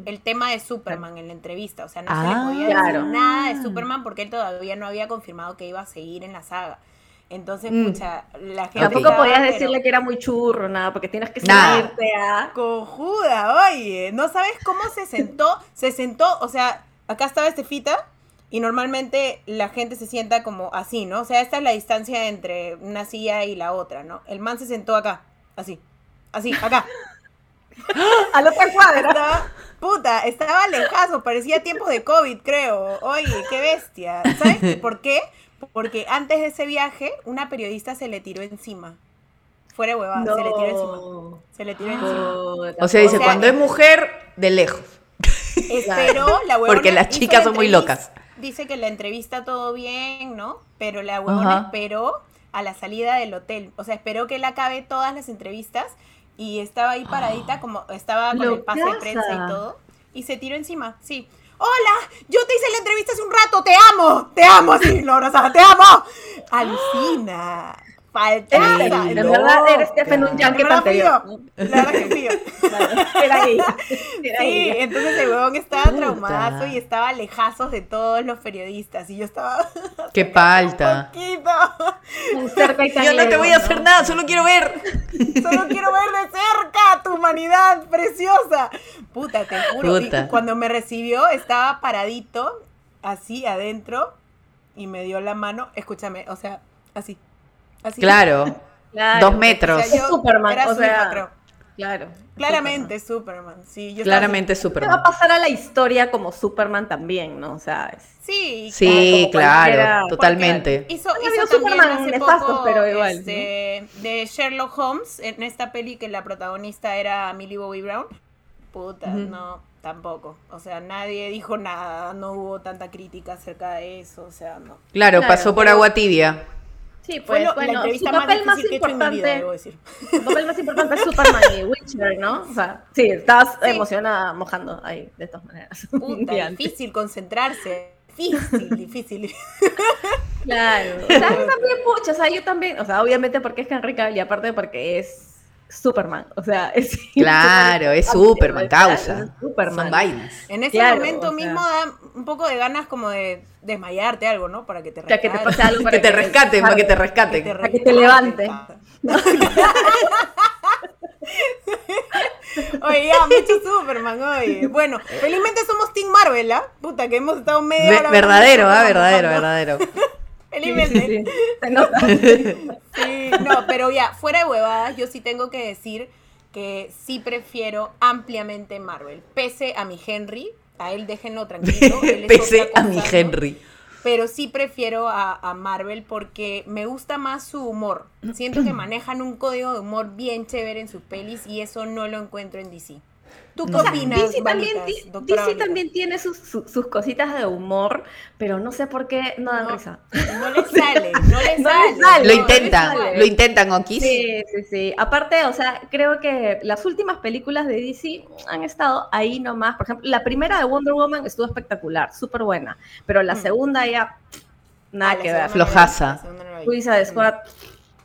S1: el tema de Superman en la entrevista, o sea, no se
S3: Ah,
S1: le podía decir
S2: Claro.
S1: nada de Superman porque él todavía no había confirmado que iba a seguir en la saga. Entonces,
S3: Mm.
S1: pucha, la gente
S2: Tampoco podías
S1: pero
S2: decirle que era muy churro, nada, porque tienes que seguirte a.
S1: cojuda, oye, no sabes cómo se sentó, se sentó, o sea, acá estaba este fita y normalmente la gente se sienta como así, ¿no? O sea, esta es la distancia entre una silla y la otra, ¿no? El man se sentó acá, así, así, acá.
S2: A la otra cuadra.
S1: Estaba, puta, estaba lejazo, parecía tiempo de COVID, creo. Oye, qué bestia. ¿Sabes por qué? Porque antes de ese viaje, una periodista se le tiró encima. fuera de huevada, se le tiró encima. Se le tiró encima.
S3: O sea, dice,
S1: O sea,
S3: cuando es mujer, de lejos.
S1: Esperó, la huevona
S3: Porque las chicas
S1: la
S3: son muy locas.
S1: Dice que la entrevista todo bien, ¿no? Pero la huevona
S3: Ajá.
S1: esperó a la salida del hotel. O sea, esperó que él acabe todas las entrevistas y estaba ahí paradita, como estaba con el pase de prensa y todo. Y se tiró encima, sí. Hola, yo te hice la entrevista hace un rato, te amo, te amo, así, lo abrazaba, te amo. Alucina, faltaza.
S3: Ey,
S2: En verdad eres Stephen un yankee
S1: la verdad que yo.
S2: Era ella. Era
S1: Sí,
S2: ella.
S1: entonces el huevón estaba
S3: Puta.
S1: traumado y estaba lejazos de todos los periodistas. Y yo estaba.
S3: Qué palta.
S2: Cerca y tan
S3: Yo no te voy a hacer nada, solo quiero ver.
S1: Solo quiero ver de cerca tu humanidad preciosa. Puta, te juro. Y cuando me recibió, estaba paradito, así adentro, y me dio la mano. Escúchame, o sea, así. Así.
S3: Claro.
S2: Claro.
S3: Dos
S1: O
S3: metros.
S1: sea, yo
S2: Es Superman,
S1: era
S2: o sea. Claro.
S1: Claramente, Superman. Sí, yo estaba
S3: Claramente
S2: Se va a
S3: Superman.
S2: pasar a la historia como Superman también, ¿no? O sea, es-.
S1: Sí,
S3: Sí,
S2: cualquiera,
S3: claro, totalmente.
S1: Hizo,
S2: Ha
S1: hizo
S2: Superman
S1: hace
S2: nefastos,
S1: poco,
S2: pero igual,
S1: este, de Sherlock Holmes, en esta peli que la protagonista era Millie Bobby Brown. Puta, no, tampoco. O sea, nadie dijo nada, no hubo tanta crítica acerca de eso, o sea, no.
S3: Claro,
S2: Claro,
S3: pasó por
S2: pero-
S3: agua tibia.
S2: Sí, pues
S1: lo-
S2: bueno, su
S1: más
S2: papel más
S1: vida,
S2: importante,
S1: debo decir.
S2: su papel más importante es Superman y Witcher, ¿no? O sea, sí, estabas
S1: Sí.
S2: emocionada mojando ahí, de todas maneras.
S1: Puta, difícil concentrarse. Difícil, difícil.
S2: Claro. O sea, también, pucha, o sea, yo también, o sea, obviamente porque es Henry Cavill y aparte porque es Superman, o sea, es...
S3: Claro, es Superman, causa.
S2: Es Superman.
S3: Son vainas.
S1: En ese
S2: Claro,
S1: momento
S2: o sea.
S1: mismo da un poco de ganas como de desmayarte algo, ¿no? Para que te
S2: sea, que te
S1: rescates.
S2: pase algo para
S3: Que te rescaten, para que te
S1: Que
S3: rescaten.
S1: te
S2: Para que te levante.
S1: Oye, ya, mucho Superman, oye. Bueno, felizmente somos Team Marvel, ¿ah? Puta, que hemos estado media
S3: Ve-
S1: hora
S3: verdadero, ah, verdadero, verdadero.
S1: Felizmente.
S2: Sí, sí, se nota.
S1: Sí, no, pero ya, fuera de huevadas, yo sí tengo que decir que sí prefiero ampliamente Marvel. Pese a mi Henry, a él déjenlo tranquilo. él
S3: Pese a mi. Henry.
S1: Pero sí prefiero a, a Marvel porque me gusta más su humor. Siento que manejan un código de humor bien chévere en sus pelis y eso no lo encuentro en DC. ¿Tú qué opinas,
S2: DC también, DC tiene sus, su- sus cositas de humor, pero no sé por qué no dan
S1: No,
S2: risa.
S1: No le sale, no le
S2: No
S1: sale.
S2: le sale.
S3: Lo
S2: no,
S3: intentan, lo intentan, Okis.
S2: Sí, sí, sí. Aparte, o sea, creo que las últimas películas de DC han estado ahí nomás. Por ejemplo, la primera de Wonder Woman estuvo espectacular, súper buena, pero la
S1: Mm.
S2: segunda ya nada
S1: Ah,
S2: que ver.
S3: Flojaza.
S2: Suiza Squad,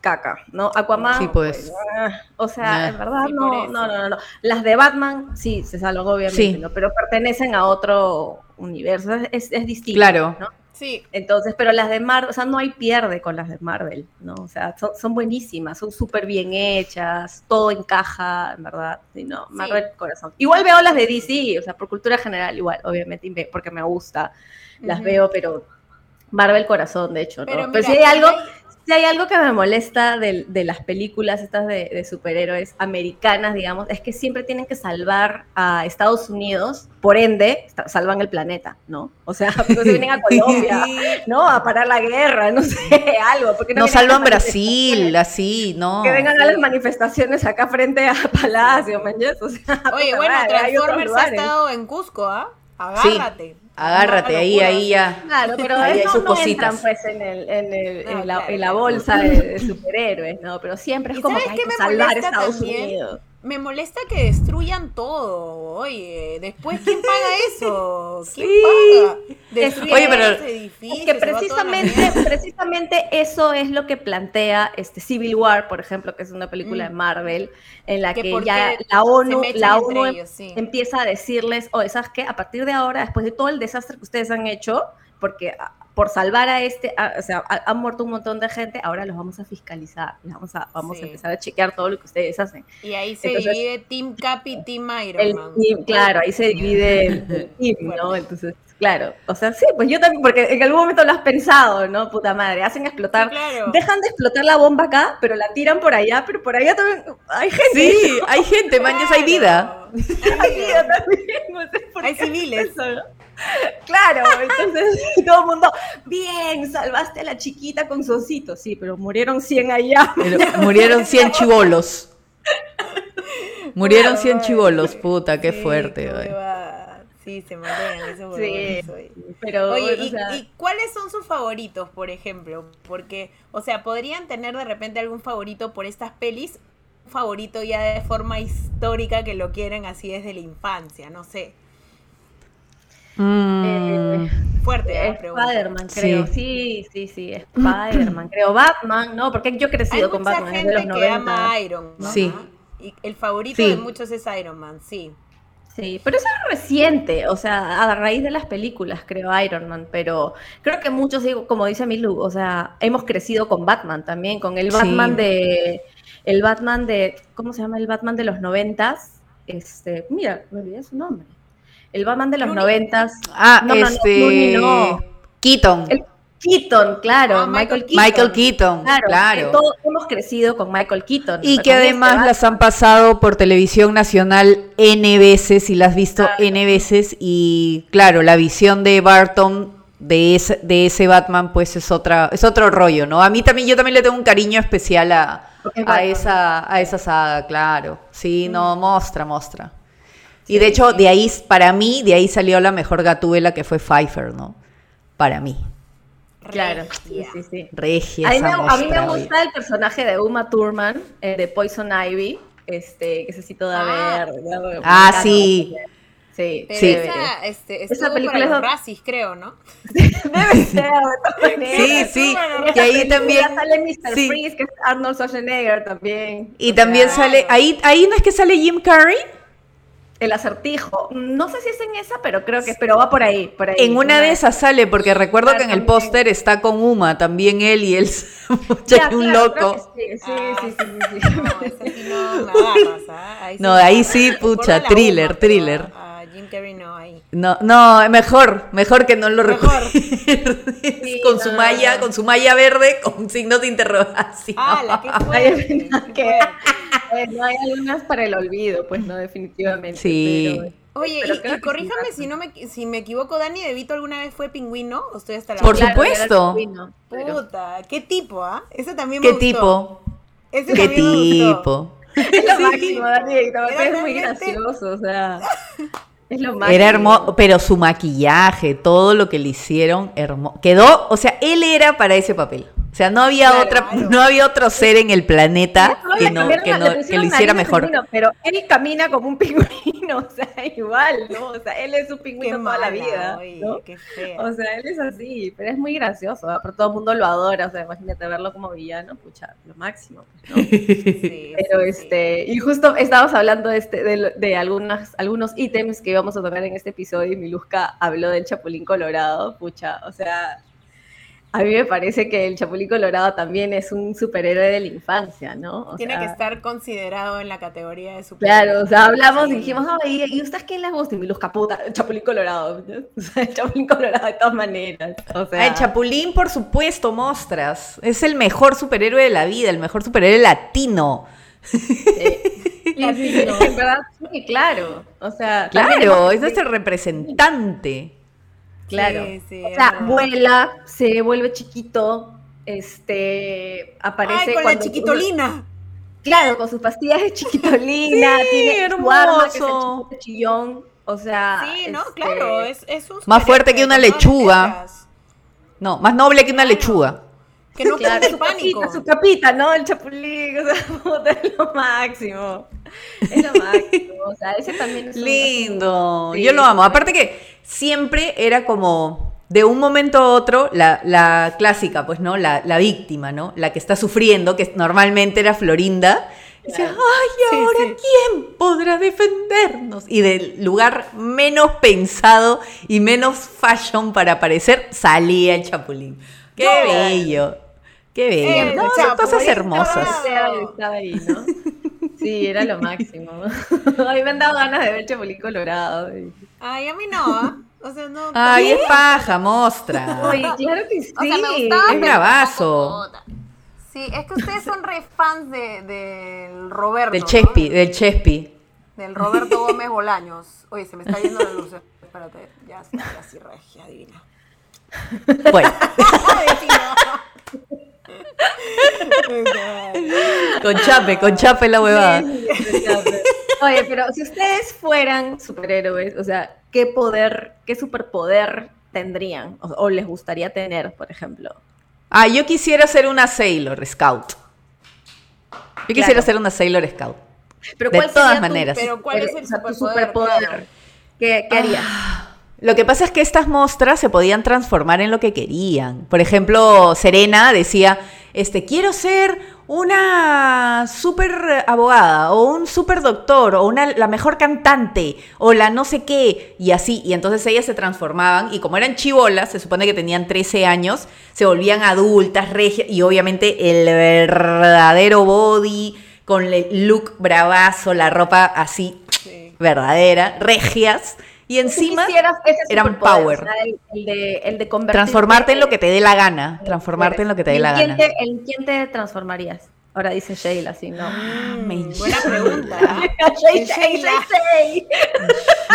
S2: caca, ¿no? Aquaman.
S3: Sí, pues.
S2: ah, o sea,
S3: Nah.
S2: en verdad
S1: Sí,
S2: no, no, no, no, no. Las de Batman sí se salvan obviamente,
S3: Sí.
S2: ¿no? Pero pertenecen a otro universo, es, es distinto.
S3: Claro.
S2: ¿no?
S1: Sí,
S2: Entonces, pero las de Marvel, o sea, no hay pierde con las de Marvel, ¿no? O sea, son, son buenísimas, son súper bien hechas, todo encaja, en verdad. Sí, no,
S1: Sí.
S2: Marvel corazón. Igual veo las de DC, o sea, por cultura general, igual, obviamente, porque me gusta, las veo, pero Marvel corazón, de hecho, ¿no?
S1: Pero
S2: Pero,
S1: mira,
S2: si hay algo,
S1: hay-
S2: si hay algo que me molesta de, de las películas estas de, de superhéroes americanas, digamos, es que siempre tienen que salvar a Estados Unidos, por ende, sa- salvan el planeta, ¿no? O sea, no se vienen a Colombia, ¿no? A parar la guerra, no sé, algo. Porque
S3: No
S2: a
S3: salvan Brasil, así, no.
S2: Que vengan a las manifestaciones acá frente a Palacio, ¿me? O sea,
S1: Oye, bueno, Transformers ha estado en Cusco, ¿ah? Agárrate.
S3: Agárrate, ahí, ahí ya.
S2: Claro, pero
S3: Ahí
S2: eso no
S3: cositas.
S2: entran pues en, el, en, el,
S1: No,
S2: en, la,
S1: claro,
S2: en la
S1: claro.
S2: bolsa de, de superhéroes, ¿no? Pero siempre es
S1: ¿Y
S2: como que hay salvar Estados
S1: también?
S2: Unidos.
S1: Me molesta que destruyan todo. Oye, después, ¿quién paga eso? ¿Quién
S3: Sí.
S1: paga?
S3: Oye, pero-
S1: ese edificio,
S2: Es que precisamente, precisamente eso es lo que plantea este Civil War, por ejemplo, que es una película
S1: Mm.
S2: de Marvel, en la
S1: Que
S2: que, ya la ONU, la ONU
S1: ellos, sí.
S2: empieza a decirles, oye, ¿sabes qué? A partir de ahora, después de todo el desastre que ustedes han hecho, porque por salvar a este, ah, o sea, ha- han muerto un montón de gente, ahora los vamos a fiscalizar, vamos a, vamos
S1: Sí.
S2: a empezar a chequear todo lo que ustedes hacen.
S1: Y ahí se
S2: Entonces-
S1: divide Team Cap y Team Iron
S2: El
S1: Man.
S2: team, claro, ahí se divide el, el team, ¿no? Entonces, claro, o sea, sí, pues yo también, porque en algún momento lo has pensado, ¿no? Puta madre, hacen explotar,
S1: Claro.
S2: dejan de explotar la bomba acá, pero la tiran por allá, pero por allá también hay gente.
S3: Sí, hay gente, man, ya hay vida.
S1: Claro.
S2: Hay vida también, no sé por
S1: Hay
S2: qué
S1: civiles.
S2: eso, ¿no? Claro, entonces todo el mundo, bien, salvaste a la chiquita con su osito. Sí, pero murieron 100 allá.
S3: Pero murieron 100 chivolos. Murieron 100 chivolos, puta, qué
S1: Sí,
S3: fuerte.
S1: Sí, se matan eso
S2: Sí,
S1: sí.
S2: pero
S1: Oye, ¿y,
S2: sea,
S1: y cuáles son sus favoritos, por ejemplo? Porque, o sea, podrían tener de repente algún favorito por estas pelis, un favorito ya de forma histórica que lo quieren así desde la infancia, no sé.
S3: Mm,
S1: Fuerte la pregunta.
S2: Spider-Man, creo. Sí, sí, sí, Spider-Man, creo. Batman, no, porque yo he
S1: Hay
S2: crecido con
S1: mucha
S2: Batman desde
S1: gente
S2: los
S1: que
S2: 90.
S1: ama Iron Man.
S3: Sí.
S1: ¿no? Y el favorito
S3: Sí.
S1: de muchos es Iron Man, sí.
S2: Sí, pero eso es reciente, o sea, a raíz de las películas, creo, Iron Man, pero creo que muchos, digo, como dice Milu, o sea, hemos crecido con Batman también, con el
S3: Sí.
S2: Batman de, el Batman de, ¿cómo se llama? El Batman de los noventas, este, mira, me olvidé su nombre. El Batman de los noventas.
S3: Ah,
S2: No, no, no,
S3: este.
S2: Clooney no.
S3: Keaton.
S2: El Keaton, claro,
S1: Ah,
S2: Michael,
S1: Michael
S2: Keaton.
S3: Michael Keaton,
S2: Claro, todos hemos crecido con Michael Keaton.
S3: Y que además las han pasado por televisión nacional N veces y las has visto
S2: Claro.
S3: N veces y claro, la visión de Barton de ese, de ese Batman pues es otra es otro rollo, ¿no? A mí también yo también le tengo un cariño especial a, esa a esa saga, claro. Sí, no, mostra, mostra. Y de hecho, de ahí, para mí, de ahí salió la mejor gatúbela que fue Pfeiffer, ¿no? Para mí.
S2: Claro, sí,
S1: Regia.
S2: sí, sí.
S3: Regia
S2: A mí, me, a mí me
S3: mostra, oye.
S2: gusta el personaje de Uma Thurman, eh, de Poison Ivy, este, que es así toda
S1: Ah.
S2: verde. ¿no? Me
S3: Ah, sí.
S2: Sí,
S1: Pero
S3: Sí.
S1: esa, este,
S2: Esa película
S1: para
S2: es
S1: los creo, ¿no?
S2: Debe ser.
S3: Sí, sí. Y ahí también.
S2: sale Mr.
S3: sí.
S2: Freeze, que es Arnold Schwarzenegger también.
S3: Y también sale, ahí, ahí no es que sale Jim Carrey.
S2: El acertijo. No sé si es en esa, pero creo que, pero va por ahí, por ahí.
S3: En una de esas sale, porque recuerdo
S2: Claro,
S3: que en el póster está con Uma, también él y él,
S2: Ya,
S3: un
S2: claro,
S3: loco.
S2: que Sí, sí,
S1: Ah,
S2: sí, sí, sí, sí.
S1: No, sí ¿ah? Ahí
S3: sí, pucha, thriller,
S1: Uma,
S3: thriller.
S1: Carrey no, ahí.
S3: No, no, mejor, mejor que no lo
S1: Mejor.
S3: recuerdes.
S2: Sí,
S3: con su
S2: no,
S3: malla,
S2: no.
S3: con su malla verde, con signos de interrogación.
S1: ¡Ah, la que
S2: Ay,
S1: fuerte!
S2: es verdad
S1: qué
S2: que-
S1: fuerte.
S2: Bueno, hay algunas para el olvido, pues no, definitivamente.
S3: Sí.
S2: pero-
S1: Oye,
S2: Pero
S1: y, y
S2: sí,
S1: corríjame si no me si me equivoco, Dani DeVito alguna vez fue pingüino o estoy hasta la
S3: Por?
S2: Claro,
S3: supuesto.
S2: pingüino, pero-
S1: Puta, qué tipo, ¿ah? Ese también me
S3: ¿Qué
S1: gustó.
S3: tipo?
S1: Ese
S3: ¿Qué
S1: también me gustó.
S3: tipo?
S2: Es lo
S1: Sí.
S2: máximo, Dani. Es muy gracioso, o sea. Es lo máximo.
S3: Era hermoso, pero su maquillaje, todo lo que le hicieron, hermoso. Quedó, o sea, él era para ese papel. O sea, no había
S2: Claro,
S3: otra,
S1: claro.
S3: no había otro ser en el planeta que no, no, lo hiciera mejor.
S2: pingüino, pero él camina como un pingüino, o sea, igual, ¿no? O sea, él es un
S1: Qué
S2: pingüino toda la vida,
S1: oye,
S2: ¿no?
S1: qué fea.
S2: O sea, él es así, pero es muy gracioso, pero todo el mundo lo adora, o sea, imagínate verlo como villano, pucha, lo máximo, ¿no?
S1: Sí,
S2: Pero
S1: sí, sí.
S2: este, y justo estábamos hablando de, este, de, lo- de algunas, algunos ítems que íbamos a tocar en este episodio y Miluska habló del Chapulín Colorado, pucha, o sea, a mí me parece que el Chapulín Colorado también es un superhéroe de la infancia, ¿no? O
S1: Tiene
S2: sea,
S1: que estar considerado en la categoría de super.
S2: Claro, o sea, hablamos y dijimos, "Ay, ¿y ustedes quién les gusta? Y Miluska, puta, el Chapulín Colorado, ¿no? o sea, el Chapulín Colorado de todas maneras, o sea...
S3: El Chapulín, por supuesto, mostras. Es el mejor superhéroe de la vida, el mejor superhéroe latino.
S2: Sí, sí, no, en verdad, sí, claro. O sea, también
S3: Claro, es nuestro representante.
S2: Claro.
S1: Sí, sí,
S2: o sea, vuela, se vuelve chiquito, este, aparece
S1: Ay, con la
S2: cuando-
S1: chiquitolina.
S2: Claro, con sus pastillas de chiquitolina,
S3: Sí,
S2: tiene su arma que es el
S3: hermoso.
S2: chillón. O sea,
S1: Sí, no,
S2: este,
S1: claro, es, es un
S3: Más fuerte que una lechuga. No, más noble que una lechuga.
S1: Que no
S2: Claro, su
S1: pánico.
S2: capita, su capita, ¿no? El chapulín, o sea, es lo máximo. Es lo máximo, o sea, ese también es un-
S3: Lindo,
S2: Sí.
S3: yo lo amo. Aparte que siempre era como de un momento a otro la, la clásica, pues, ¿no? La, la víctima, ¿no? La que está sufriendo, que normalmente era Florinda. Y Decía, ay, ¿y
S1: Sí,
S3: ahora
S1: sí.
S3: quién podrá defendernos? Y del lugar menos pensado y menos fashion para aparecer, salía el chapulín. ¡Qué
S1: No.
S3: bello! ¡Qué bello!
S1: Eh,
S3: no, son cosas hermosas.
S1: Colorado.
S2: Estaba- estaba ahí, ¿no? Sí, era lo máximo. A mí me han dado ganas de ver Chapulín Colorado.
S1: Ay, a mí no. O sea, no.
S3: Ay,
S1: ¿Qué?
S3: es paja, mostra.
S2: Oye, claro que sí.
S1: O sea, me gustaba,
S3: es bravazo.
S1: Sí, es que ustedes son re fans de, del Roberto.
S3: Del
S1: ¿no?
S3: Chespi, del Chespi.
S1: Del Roberto Gómez Bolaños. Oye, se me está yendo la luz. espérate. Ya está, así regia, divina.
S3: Bueno. Con chape, con chape la huevada.
S2: Oye, pero si ustedes fueran superhéroes, o sea, ¿qué poder, qué superpoder tendrían o, o les gustaría tener, por ejemplo?
S3: Ah, yo quisiera ser una Sailor Scout. Yo quisiera
S2: Claro.
S3: ser una Sailor Scout.
S2: Pero
S3: De
S2: ¿cuál
S3: todas
S2: tu-
S3: maneras.
S1: Pero ¿cuál es el
S2: o sea, tu
S1: superpoder? Claro.
S2: ¿Qué, qué harías?
S3: Lo que pasa es que estas mostras se podían transformar en lo que querían. Por ejemplo, Serena decía, este, quiero ser una super abogada o un super doctor o una, la mejor cantante o la no sé qué y así. Y entonces ellas se transformaban y como eran chivolas, se supone que tenían 13 años, se volvían adultas, regias y obviamente el verdadero body con el look bravazo, la ropa así
S1: Sí.
S3: verdadera, regias. Y encima eran
S2: superpoder,
S3: power.
S2: el, el de, el de convertirte
S3: Transformarte en lo que te dé la gana. Transformarte en lo que te dé
S2: ¿En
S3: la
S2: quién
S3: gana.
S2: te- ¿En quién te transformarías? Ahora dice Sheila, sí, ¿no?
S1: Mm,
S3: me
S1: buena pregunta.
S2: Shay.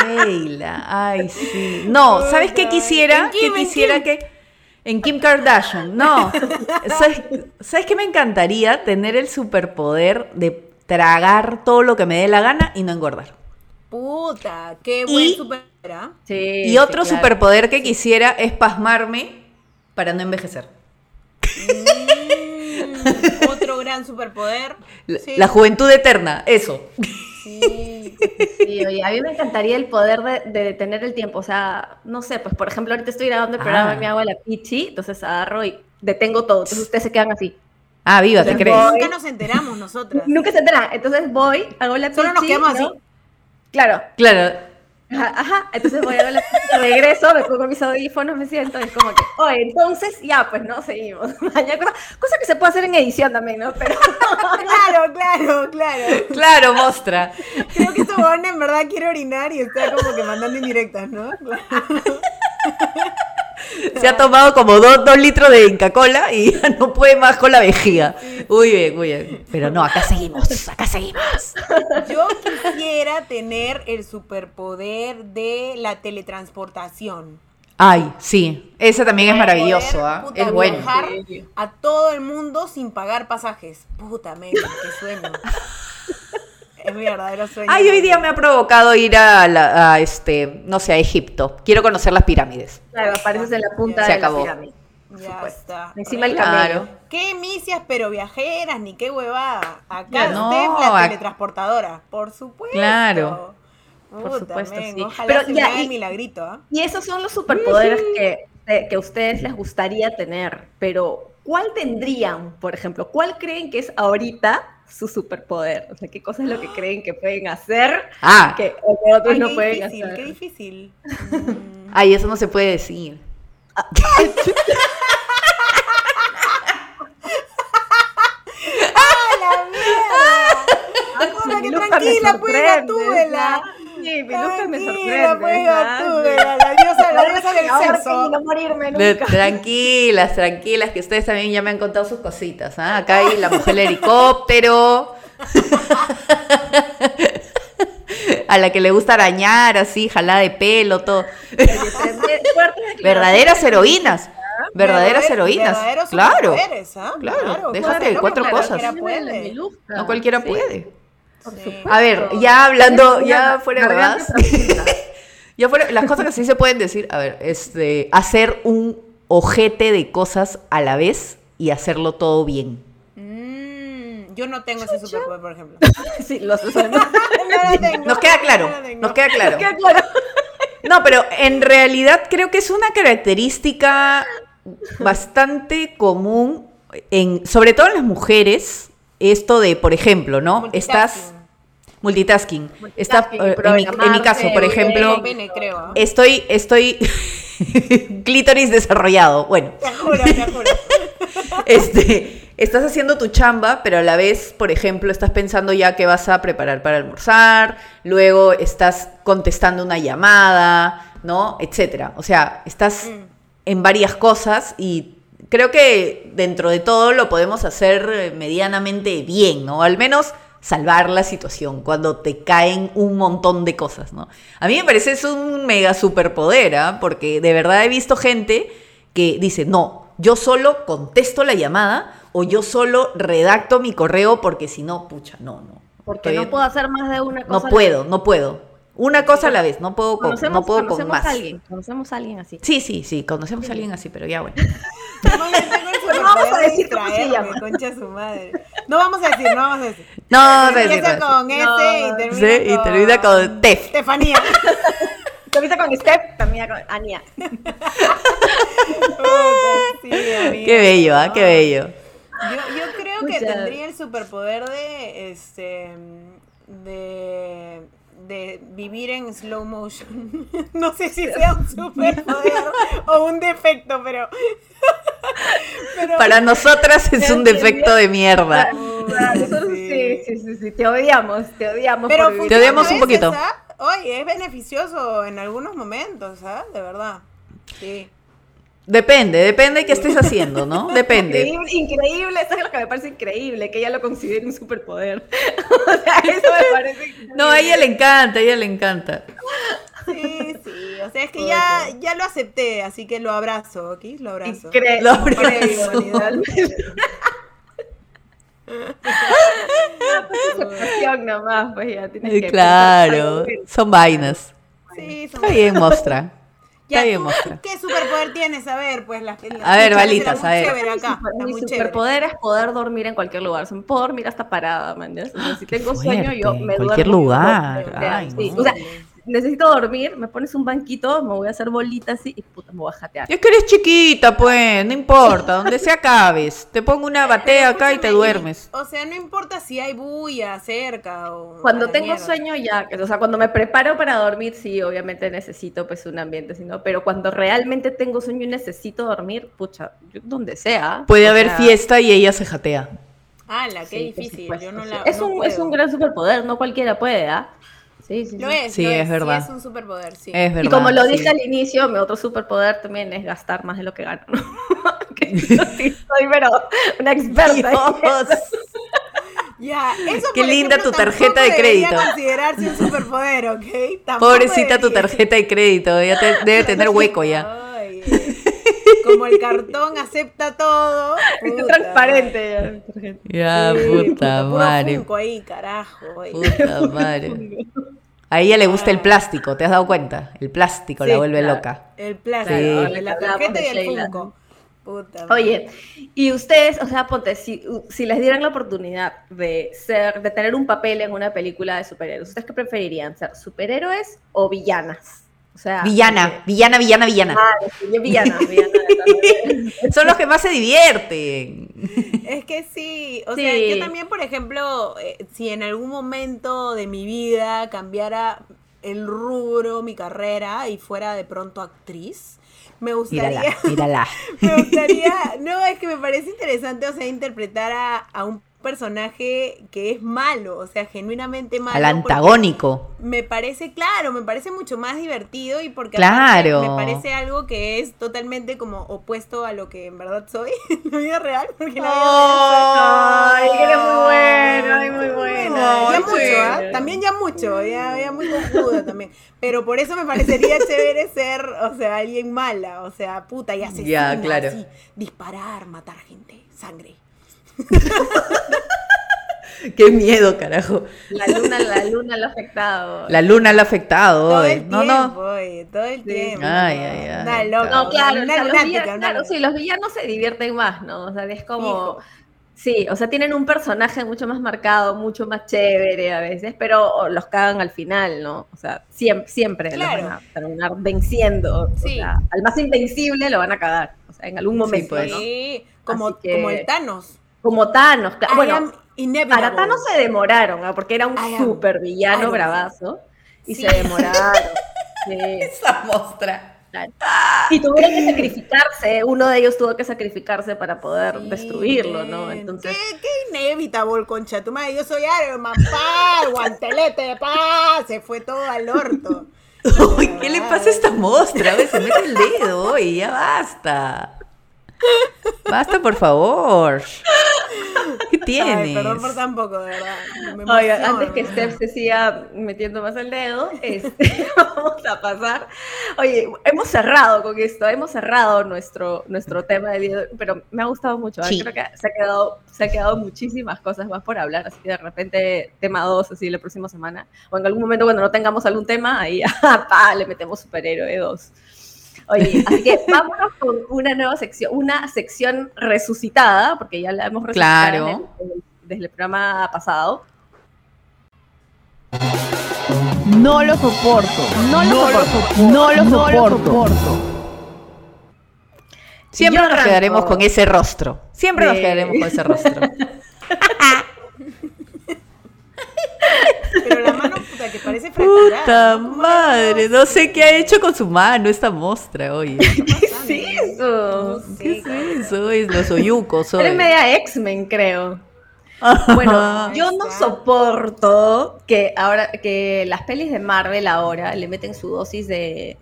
S3: Sheila, ay, sí. No, ¿sabes qué quisiera? ¿Qué quisiera que. En Kim Kardashian, no. ¿Sabes, ¿Sabes qué me encantaría? Tener el superpoder de tragar todo lo que me dé la gana y no engordar.
S1: Puta, qué
S3: Y-
S1: buen superpoder. ¿ah?
S2: Sí,
S3: Y
S2: sí,
S3: otro
S2: claro.
S3: superpoder que quisiera es pasmarme para no envejecer.
S1: Mm, otro gran superpoder.
S3: La,
S1: Sí,
S3: la juventud eterna, eso.
S1: sí.
S2: Sí, oye, a mí me encantaría el poder de, de detener el tiempo. O sea, no sé, pues por ejemplo, ahorita estoy grabando el programa
S3: Ah.
S2: y me hago la pichi, entonces agarro y detengo todo. Entonces ustedes se quedan así.
S3: Ah, viva, ¿te crees?
S1: Nunca nos enteramos nosotras.
S2: Nunca se enteran. Entonces voy, hago la pichi.
S1: Solo nos quedamos
S2: ¿no?
S1: así.
S2: Claro.
S3: Claro.
S2: Ajá, ajá. Entonces voy a hago la regreso, me pongo mis audífonos, me siento y es como que, oye, entonces ya, pues no, seguimos. Cosa, cosa que se puede hacer en edición también, ¿no? Pero
S1: Claro, claro, claro.
S3: Claro, mostra.
S1: Creo que huevón en verdad quiere orinar y está como que mandando indirectas, ¿no? Claro.
S3: Se ha tomado como dos, dos litros de Inca Cola y ya no puede más con la vejiga. Muy bien, muy bien. Pero no, acá seguimos, acá seguimos.
S1: Yo quisiera tener el superpoder de la teletransportación.
S3: Ay, sí, ese también es maravilloso, ¿ah?
S1: puta,
S3: Es bueno.
S1: Viajar a todo el mundo sin pagar pasajes. Puta, qué sueño. Es mi verdadero sueño.
S3: Ay, hoy día me ha provocado ir a, la- a, este, no sé, a Egipto. Quiero conocer las pirámides.
S2: claro, apareces en la punta
S3: Se
S2: de
S3: acabó.
S2: la pirámide.
S1: Ya
S2: supuesto.
S1: está.
S2: Encima el
S1: Claro. Qué misias, pero viajeras, ni qué huevada. Acá
S3: No,
S1: usted la teletransportadora, por supuesto.
S3: Claro.
S1: Puta,
S2: Por supuesto, sí.
S1: Ojalá
S2: Pero
S1: se
S2: ya,
S1: me haga
S2: y-
S1: el milagrito, ¿ah?
S2: Y esos son los superpoderes que, que a ustedes les gustaría tener, pero ¿cuál tendrían, por ejemplo? ¿Cuál creen que es ahorita su superpoder? O sea, ¿qué cosa es lo que creen que pueden hacer
S3: Ah,
S2: que, otros
S1: Ay,
S2: no
S1: qué
S2: pueden
S1: difícil,
S2: hacer?
S1: qué difícil. Mm,
S3: ay, eso no se puede decir.
S1: ¡A la mierda!
S2: Mi
S1: que tranquila, pues
S2: sorprende,
S1: Gatúbela.
S2: Sí, mi Luca me
S1: Tranquila,
S2: sorprende.
S1: pues. Gatúbela, la diosa, la diosa del sexo.
S2: que no morirme
S3: De-
S2: nunca.
S3: tranquilas, tranquilas, que ustedes también ya me han contado sus cositas. ¿ah? Acá hay la mujer del helicóptero. A la que le gusta arañar, así, jalada de pelo, todo. Verdaderas heroínas. Verdaderas
S1: Verdader-
S3: heroínas. Claro.
S1: superpoderes, ¿ah?
S3: Claro, déjate de
S1: loca,
S3: cuatro
S1: no
S3: cosas. No cualquiera
S2: Sí,
S3: puede.
S2: Por
S1: Sí.
S2: supuesto.
S3: A ver, ya hablando, ya fuera de más.
S2: profunda.
S3: Ya fuera, las cosas que sí se pueden decir, a ver, este, hacer un ojete de cosas a la vez y hacerlo todo bien.
S1: Mm, yo no tengo ese superpoder, por ejemplo.
S2: Sí.
S1: No lo tengo,
S3: Nos queda claro,
S1: no lo tengo.
S3: nos queda claro.
S2: Queda claro.
S3: No, pero en realidad creo que es una característica bastante común, en, sobre todo en las mujeres, esto de, por ejemplo, ¿no? Estás multitasking. Eh, en, mi, en mi caso, por ejemplo,
S1: Tengo pene, creo. ¿ah?
S3: estoy, estoy clítoris desarrollado. Bueno,
S1: Te juro, te juro.
S3: este, estás haciendo tu chamba, pero a la vez, por ejemplo, estás pensando ya qué vas a preparar para almorzar, luego estás contestando una llamada, ¿no? Etcétera. O sea, estás
S1: Mm.
S3: en varias cosas y creo que dentro de todo lo podemos hacer eh, medianamente bien, ¿no? Al menos salvar la situación, cuando te caen un montón de cosas, ¿no? A mí me parece es un mega superpoder, ¿ah? porque de verdad he visto gente que dice, no, yo solo contesto la llamada o yo solo redacto mi correo porque si no, pucha, no, no.
S2: Porque no puedo hacer más de una
S3: cosa. No puedo, no puedo. Una cosa a la vez, no puedo con, no puedo con más.
S2: A alguien, conocemos a alguien así.
S3: Sí, sí, sí, conocemos a alguien así, pero ya bueno.
S1: No, vamos a decir cómo se llama. Concha su madre. No vamos a decir, no vamos a decir.
S3: No vamos a
S1: decir. Empieza con S y termina
S3: sí,
S1: con...
S3: y termina con Tef.
S1: Estefanía.
S2: Termina con Steph, termina con Ania.
S1: sí, amiga,
S3: qué bello, ¿ah? ¿eh? Qué bello.
S1: Yo, yo creo que tendría el superpoder de este de de vivir en slow motion. no sé si sea un superpoder o un defecto, pero...
S3: Para nosotras es un defecto de mierda.
S2: sí. sí, sí, sí, te odiamos, te odiamos.
S1: Pero
S3: te odiamos un poquito.
S1: Oye, es beneficioso en algunos momentos, ¿ah? De verdad. Sí.
S3: Depende, depende de qué estés haciendo, ¿no? Depende.
S2: Increíble, increíble, eso es lo que me parece increíble, que ella lo considere un superpoder. o sea, eso me parece
S3: No, a ella le encanta, a ella le encanta.
S1: Sí, sí, o sea, es que ya, ya lo acepté, así que lo abrazo, ¿ok? Lo abrazo.
S3: Increíble. Lo abrazo.
S2: pues nomás, pues ya tienes que
S3: Claro, son vainas.
S1: Sí, son
S3: Está bien, mostra.
S1: Ya, ¿Qué superpoder tienes? A ver, pues las
S3: A ver, balitas, a ver.
S1: Acá,
S2: mi superpoder es poder dormir en cualquier lugar. O puedo dormir hasta parada, man. O sea, si tengo sueño, yo me
S3: En cualquier lugar. Ay,
S2: sí. O sea, necesito dormir, me pones un banquito, me voy a hacer bolitas así y puta, me voy a jatear.
S3: Es que eres chiquita, pues, no importa, donde se acabes. Te pongo una batea acá y te duermes.
S1: O sea, no importa si hay bulla cerca o...
S2: Cuando tengo sueño ya, o sea, cuando me preparo para dormir, sí, obviamente necesito pues un ambiente, sino, pero cuando realmente tengo sueño y necesito dormir, pucha, donde sea.
S3: Puede haber fiesta y ella se jatea.
S1: Ah, la qué difícil. Yo no la,
S2: es, un, es un gran superpoder, no cualquiera puede, ¿ah? Sí, sí,
S1: lo es,
S3: sí, es, verdad.
S1: Sí, es un superpoder, sí.
S3: Es verdad,
S2: y como lo dije al inicio, mi otro superpoder también es gastar más de lo que gano. que soy, pero una experta.
S1: Ya, eso
S3: Qué linda tu tarjeta de crédito.
S1: considerarse un superpoder, ¿ok?
S3: Pobrecita tu tarjeta de crédito, ya te, debe tener hueco ya.
S1: Ay, como el cartón acepta todo.
S2: Es transparente
S3: ya. Ya, puta, madre.
S1: ahí, carajo.
S3: Puta madre. A ella le gusta el plástico, ¿te has dado cuenta? El plástico la vuelve loca.
S1: El plástico, la tarjeta y el Funko.
S2: Puta Oye, y ustedes, o sea, ponte, si, si, les dieran la oportunidad de ser, de tener un papel en una película de superhéroes, ¿ustedes qué preferirían? ¿Ser superhéroes o villanas? O sea,
S3: villana, villana, villana, villana.
S2: Ah, villana, villana.
S3: Son los que más se divierten.
S1: Es que sí, o sea, yo también, por ejemplo, eh, si en algún momento de mi vida cambiara el rubro, mi carrera y fuera de pronto actriz, me gustaría.
S3: Mírala, mírala.
S1: me gustaría. No, es que me parece interesante, o sea, interpretar a, a un personaje que es malo, o sea, genuinamente malo.
S3: Al antagónico.
S1: Me parece, claro, me parece mucho más divertido y porque
S3: claro.
S1: me parece algo que es totalmente como opuesto a lo que en verdad soy en la vida real. Porque
S2: la Ay, que eres muy buena, ay, muy buena.
S1: ya mucho, ¿ah? También ya mucho, ya, ya muy confusa también. Pero por eso me parecería chévere ser, o sea, alguien mala, o sea, puta y asesina,
S3: ya, claro.
S1: así, disparar, matar gente, sangre.
S3: Qué miedo, carajo.
S2: La luna, la luna lo ha afectado.
S3: La luna lo ha afectado.
S1: Todo
S3: el
S1: no,
S3: no.
S1: todo el tiempo.
S3: Ay, ay, ay.
S2: No, claro, los villanos, claro, sí, los villanos se divierten más, ¿no? O sea, es como... Sí, o sea, tienen un personaje mucho más marcado, mucho más chévere a veces, pero los cagan al final, ¿no? O sea, siempre, siempre los van a terminar venciendo. O sea, al más invencible lo van a cagar. O sea, en algún momento.
S1: Sí, pues, como, como el Thanos.
S2: Como Thanos, bueno, para Thanos se demoraron, ¿no? porque era un super villano bravazo, y se demoraron.
S3: Esa mostra.
S2: Y tuvieron que sacrificarse, uno de ellos tuvo que sacrificarse para poder destruirlo, ¿no? Entonces...
S1: ¿Qué, qué inevitable, concha tu madre? Yo soy Iron Man, pa, guantelete, pa, se fue todo al orto.
S3: Uy, ¿qué le pasa a esta mostra? A ver, se mete el dedo y ya basta. Basta, por favor. ¿Qué tienes?
S1: perdón por tampoco, de verdad.
S2: Oiga, antes que Steph se siga metiendo más el dedo, este, vamos a pasar. Oye, hemos cerrado con esto, hemos cerrado nuestro, nuestro tema del día, pero me ha gustado mucho. ¿eh? Creo que se ha, quedado, se ha quedado muchísimas cosas más por hablar, así que de repente tema 2, así la próxima semana, o en algún momento cuando no tengamos algún tema, ahí pa, le metemos superhéroe 2. Oye, así que vámonos con una nueva sección, una sección resucitada, porque ya la hemos resucitado desde el programa pasado.
S4: No lo soporto, no lo soporto, no lo soporto.
S3: Siempre nos quedaremos con ese rostro. Siempre nos quedaremos con ese rostro.
S1: Pero la mano puta que parece fracturada.
S3: Puta madre, no sé qué ha hecho con su mano esta mostra, oye.
S2: ¿Qué es eso?
S3: ¿Qué es eso? Es los oyucos.
S2: Eres media X-Men, creo. Bueno, yo no soporto que ahora que las pelis de Marvel ahora le meten su dosis de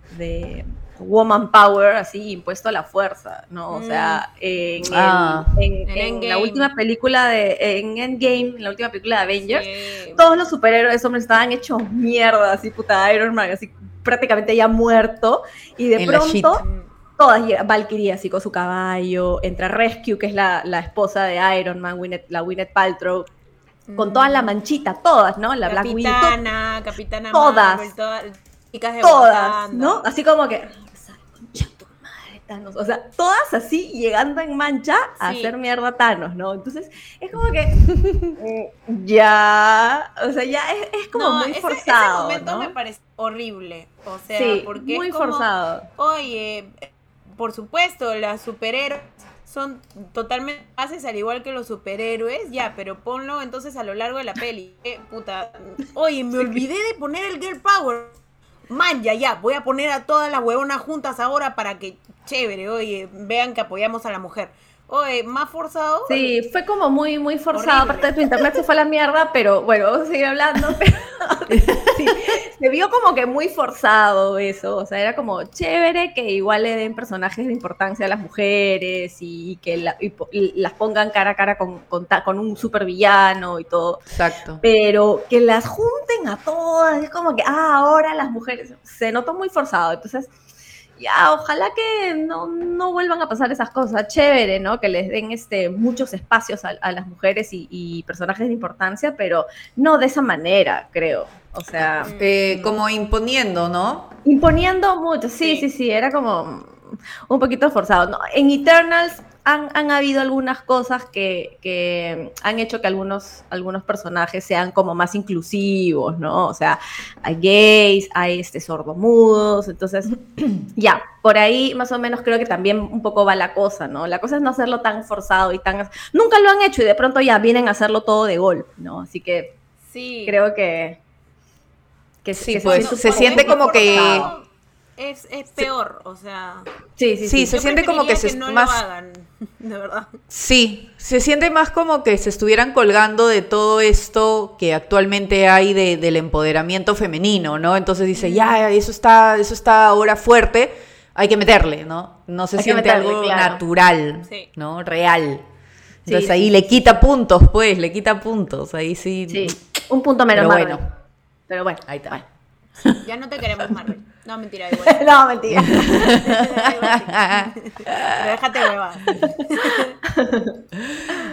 S2: woman power así impuesto a la fuerza, ¿no? O sea, mm. en, ah. la última película de en Endgame, en la última película de Avengers, todos los superhéroes hombres estaban hechos mierda, así puta Iron Man, así prácticamente ya muerto y de pronto todas Valkyrie así con su caballo, entra Rescue, que es la, esposa de Iron Man, la Winnet Paltrow, con toda la mm. manchita, todas, ¿no? La
S1: Black Widow. Capitana, Capitana
S2: todas. todas, todas ¿no? Así como que Thanos. O sea, todas así llegando en mancha a hacer mierda a Thanos, ¿no? Entonces, es como que. ya. O sea, ya es, como muy forzado.
S1: Ese momento me parece horrible. O sea, sí, porque.
S2: Muy
S1: es como,
S2: forzado.
S1: Oye, por supuesto, las superhéroes son totalmente haces al igual que los superhéroes, ya, pero ponlo entonces a lo largo de la peli. Eh, puta. Oye, me olvidé de poner el Girl Power man, ya, ya, voy a poner a todas las huevonas juntas ahora para que, chévere, oye, vean que apoyamos a la mujer. Oye, más forzado.
S2: Sí, fue como muy, muy forzado. Aparte de tu internet se fue a la mierda, pero bueno, vamos a seguir hablando. sí, se vio como que muy forzado eso. O sea, era como chévere que igual le den personajes de importancia a las mujeres y que las pongan cara a cara con, con, con un supervillano y todo.
S3: Exacto.
S2: Pero que las junten a todas, es como que, ah, ahora las mujeres. Se notó muy forzado. Entonces ya, ojalá que no, vuelvan a pasar esas cosas. Chévere, ¿no? Que les den este, muchos espacios a, las mujeres y, personajes de importancia, pero no de esa manera, creo. O sea.
S3: Eh, como imponiendo, ¿no?
S2: Imponiendo mucho, sí, sí, sí, era como un poquito forzado. No, en Eternals han, habido algunas cosas que, han hecho que algunos, algunos personajes sean como más inclusivos, ¿no? O sea, hay gays, hay este, sordomudos, entonces, ya, por ahí más o menos creo que también un poco va la cosa, ¿no? La cosa es no hacerlo tan forzado y tan... Nunca lo han hecho y de pronto ya vienen a hacerlo todo de golpe, ¿no? Así que sí. creo que...
S3: que sí, pues se, siente como que
S1: es, es peor, o sea.
S3: Sí, sí, sí. se siente como que se
S1: no más. Lo hagan, de verdad.
S3: Sí, se siente más como que se estuvieran colgando de todo esto que actualmente hay de, del empoderamiento femenino, ¿no? Entonces dice, ya, eso está, eso está ahora fuerte, hay que meterle, ¿no? No se siente algo natural, ¿no? Real. Entonces ahí le quita puntos, pues, le quita puntos. Ahí sí.
S2: Sí, un punto menos.
S3: Pero bueno.
S2: Pero bueno.
S3: Ahí está.
S1: Ya no te queremos, Marvel. No, mentira, igual.
S2: no, mentira.
S1: déjate hueva.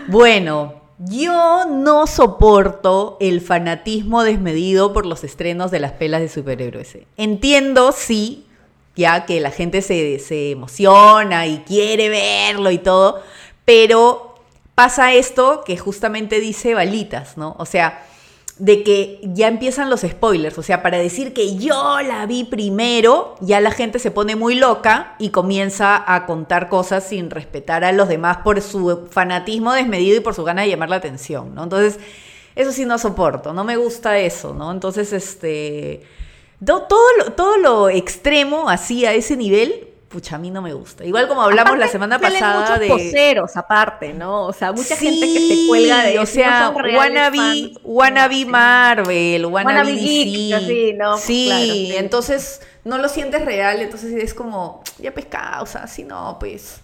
S3: bueno, yo no soporto el fanatismo desmedido por los estrenos de las pelas de superhéroes. Entiendo, sí, ya que la gente se, se emociona y quiere verlo y todo, pero pasa esto que justamente dice Balitas, ¿no? O sea, de que ya empiezan los spoilers, o sea, para decir que yo la vi primero, ya la gente se pone muy loca y comienza a contar cosas sin respetar a los demás por su fanatismo desmedido y por su gana de llamar la atención, ¿no? Entonces, eso sí no soporto, no me gusta eso, ¿no? Entonces, este, todo, todo lo extremo así a ese nivel, pucha, a mí no me gusta. Igual como hablamos la semana pasada
S2: de poseros aparte, ¿no? O sea, mucha gente que se cuelga de
S3: o sea, wannabe, wannabe Marvel, wannabe, DC.
S2: ¿no?
S3: Sí, entonces no lo sientes real, entonces es como ya pescado, o sea, así no, pues.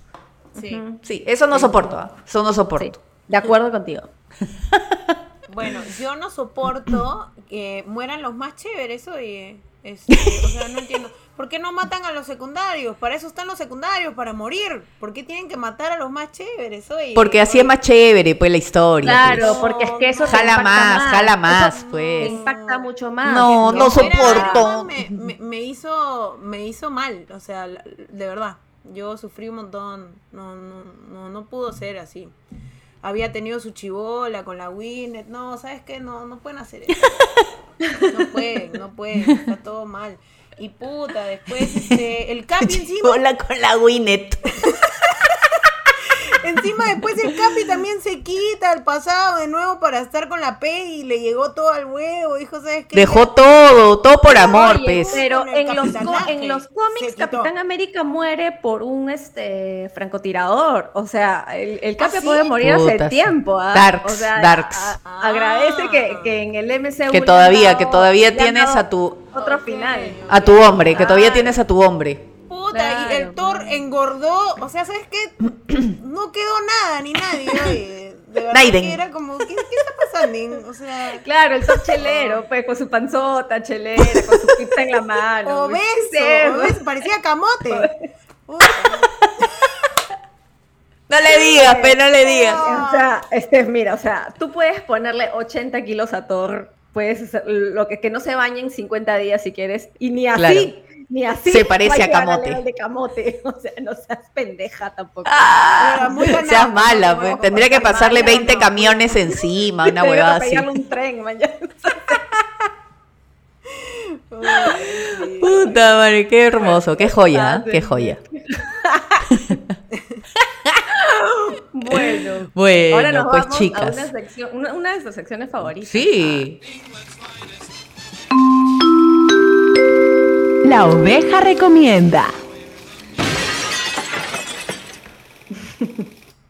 S1: Sí.
S3: Sí, eso no soporto, ¿ah? eso no
S2: Sí,
S3: soporto.
S2: de acuerdo contigo.
S1: Bueno, yo no soporto que mueran los más chéveres, oye. Este, o sea, no entiendo. ¿Por qué no matan a los secundarios? Para eso están los secundarios, para morir. ¿Por qué tienen que matar a los más chéveres, oye?
S3: Porque así es más chévere, pues, la historia.
S2: Claro,
S3: pues.
S2: porque es que eso
S3: Jala
S2: impacta
S3: más, jala más,
S2: Eso
S3: pues.
S2: impacta mucho más.
S3: No, no soporto.
S1: Me, me- me hizo, me hizo mal, o sea, de verdad. Yo sufrí un montón. No, no, no, no pudo ser así. Había tenido su chivola con la Winnet. No, ¿sabes qué? No, no pueden hacer eso. No pueden, no pueden. Está todo mal. Y puta, después este, el Capi encima,
S3: Hola con la Winnet.
S1: encima después el Capi también se quita al pasado de nuevo para estar con la P y le llegó todo al huevo, dijo, ¿sabes qué?
S3: Dejó todo, todo por amor,
S2: Oye,
S3: pues.
S2: Pero en los, en los cómics. Capitán América muere por un este francotirador. O sea, el, el Capi
S1: ¿Ah, sí?
S2: puede morir hace
S3: sí.
S2: tiempo. ¿ah?
S3: Darks,
S2: o sea,
S3: darks.
S2: a-
S1: Ah.
S2: agradece que, que en el MCU.
S3: Que todavía, que todavía tienes
S2: dado
S3: a tu,
S2: Otro final.
S3: a tu hombre, que todavía
S2: Ah.
S3: tienes a tu hombre.
S1: Puta, y
S2: Claro,
S1: el Thor
S2: pues.
S1: engordó, o sea, ¿sabes qué? No quedó nada, ni nadie, oye. De verdad
S3: Naiden.
S1: que era como, ¿qué, qué está pasando? O sea,
S2: Claro, el top chelero, pues, con su panzota chelera, con su pizza en la mano.
S1: obeso,
S2: ¿qué es eso?
S1: obeso, parecía camote. Puta.
S3: No le digas, pe, no le digas.
S2: O sea, este, mira, o sea, tú puedes ponerle 80 kilos a Thor, puedes hacer lo que, que no se bañe en 50 días si quieres, y ni así,
S3: Claro.
S2: ni así.
S3: Se parece a camote.
S2: de camote, o sea, no seas pendeja tampoco.
S1: Muy ganado,
S3: Seas mala, pues.
S1: ganado.
S3: Tendría que pasarle
S1: Mala,
S3: 20
S1: no.
S3: camiones encima, una huevada así.
S2: un tren.
S1: Uy,
S3: Puta madre, qué hermoso, qué joya, qué joya.
S2: Bueno,
S3: Bueno,
S2: ahora nos
S3: pues
S2: vamos a
S3: chicas.
S2: una, sección, una, una de nuestras secciones favoritas.
S3: Sí.
S4: La oveja recomienda.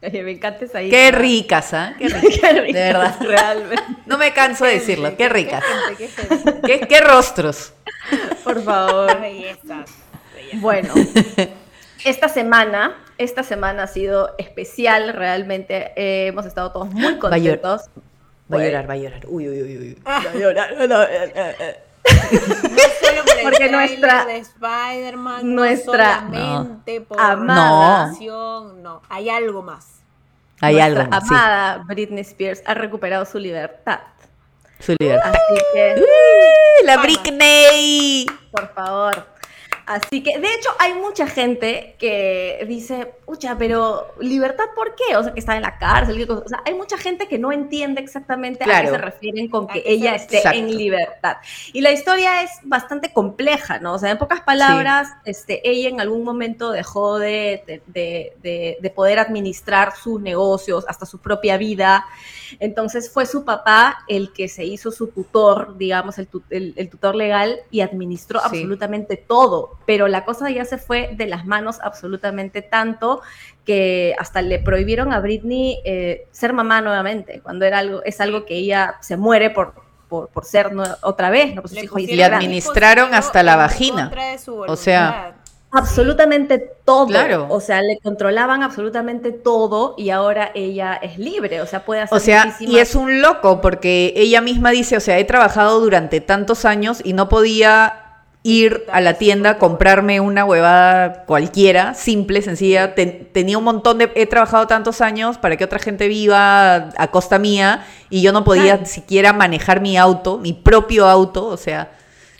S2: Oye, me encanta esa
S3: Qué ricas, ¿ah? Qué ricas.
S2: Qué rica,
S3: De verdad.
S2: Realmente.
S3: No me canso de decirlo, qué ricas.
S1: gente, qué gente,
S3: Qué, qué rostros.
S2: Por favor.
S1: bellezas. bellezas.
S2: Bueno, esta semana, esta semana ha sido especial realmente. eh, hemos estado todos muy
S3: Va a llorar.
S2: contentos.
S3: Va a llorar, va a llorar. Uy, uy, uy, uy.
S1: Ah.
S3: Va a llorar. No, no, eh, eh, eh.
S1: No solo por el
S2: Porque nuestra-
S1: de Spider-Man,
S2: nuestra-
S1: no solamente por
S2: amada-
S1: la acción, no, hay algo más.
S3: Hay
S2: Nuestra
S3: algo más, sí.
S2: amada Britney Spears ha recuperado su libertad.
S3: Su libertad.
S2: Así que,
S3: ¡Uh, La Britney.
S2: por favor. Así que, de hecho, hay mucha gente que dice, pucha, pero libertad, ¿por qué? O sea, que está en la cárcel. O sea, hay mucha gente que no entiende exactamente a qué se refieren con
S1: ¿A
S2: que ella esté
S3: refiere?
S2: en
S3: Exacto.
S2: libertad. Y la historia es bastante compleja, ¿no? O sea, en pocas palabras, este, ella en algún momento dejó de, de- de- de- de poder administrar sus negocios, hasta su propia vida. Entonces fue su papá el que se hizo su tutor, digamos, el, tu- el- el tutor legal y administró
S3: Sí.
S2: absolutamente todo. Pero la cosa ya se fue de las manos absolutamente tanto que hasta le prohibieron a Britney eh, ser mamá nuevamente, cuando era algo, es algo que ella se muere por, por, por ser otra vez, ¿no? Pues
S1: Le
S2: hijos
S3: administraron hasta la vagina. O sea.
S2: Absolutamente todo.
S3: Claro.
S2: O sea, le controlaban absolutamente todo y ahora ella es libre. O sea, puede hacer
S3: O sea, y es un loco porque ella misma dice, o sea, he trabajado durante tantos años y no podía ir a la tienda a comprarme una huevada cualquiera, simple, sencilla. Ten- tenía un montón de... He trabajado tantos años para que otra gente viva a costa mía y yo no podía
S2: Claro.
S3: siquiera manejar mi auto, mi propio auto, o sea...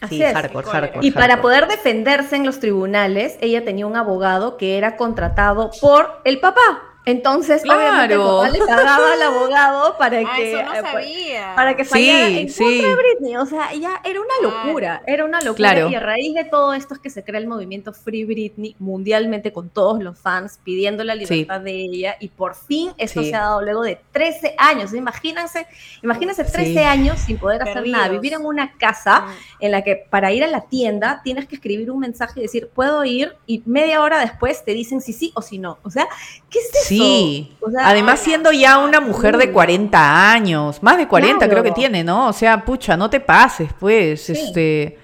S2: Así
S3: sí,
S2: es.
S3: hardcore,
S1: Y
S3: hardcore.
S2: Y para poder defenderse en los tribunales, ella tenía un abogado que era contratado por el papá. Entonces, obviamente,
S3: Claro.
S2: papá le pagaba al abogado para
S1: Ah,
S2: que,
S1: eso no
S2: eh, pues,
S1: sabía.
S2: para que
S3: Sí,
S2: fallara en
S3: sí.
S2: contra de Britney. O sea, ya era una locura, era una locura.
S3: Claro.
S2: Y a raíz de todo esto es que se crea el movimiento Free Britney mundialmente con todos los fans pidiendo la libertad de ella. Y por fin esto
S3: Sí.
S2: se ha dado luego de 13 años. Imagínense, imagínense 13
S3: Sí.
S2: años sin poder hacer nada, vivir en una casa
S1: Mm.
S2: en la que para ir a la tienda tienes que escribir un mensaje y decir, puedo ir, y media hora después te dicen si sí o si no. O sea, ¿qué es eso?
S3: Sí.
S2: O sea,
S3: Además, siendo ya una mujer de 40 años, más de 40
S2: Claro.
S3: creo que tiene, ¿no? O sea, pucha, no te pases, pues.
S2: Sí.
S3: Este.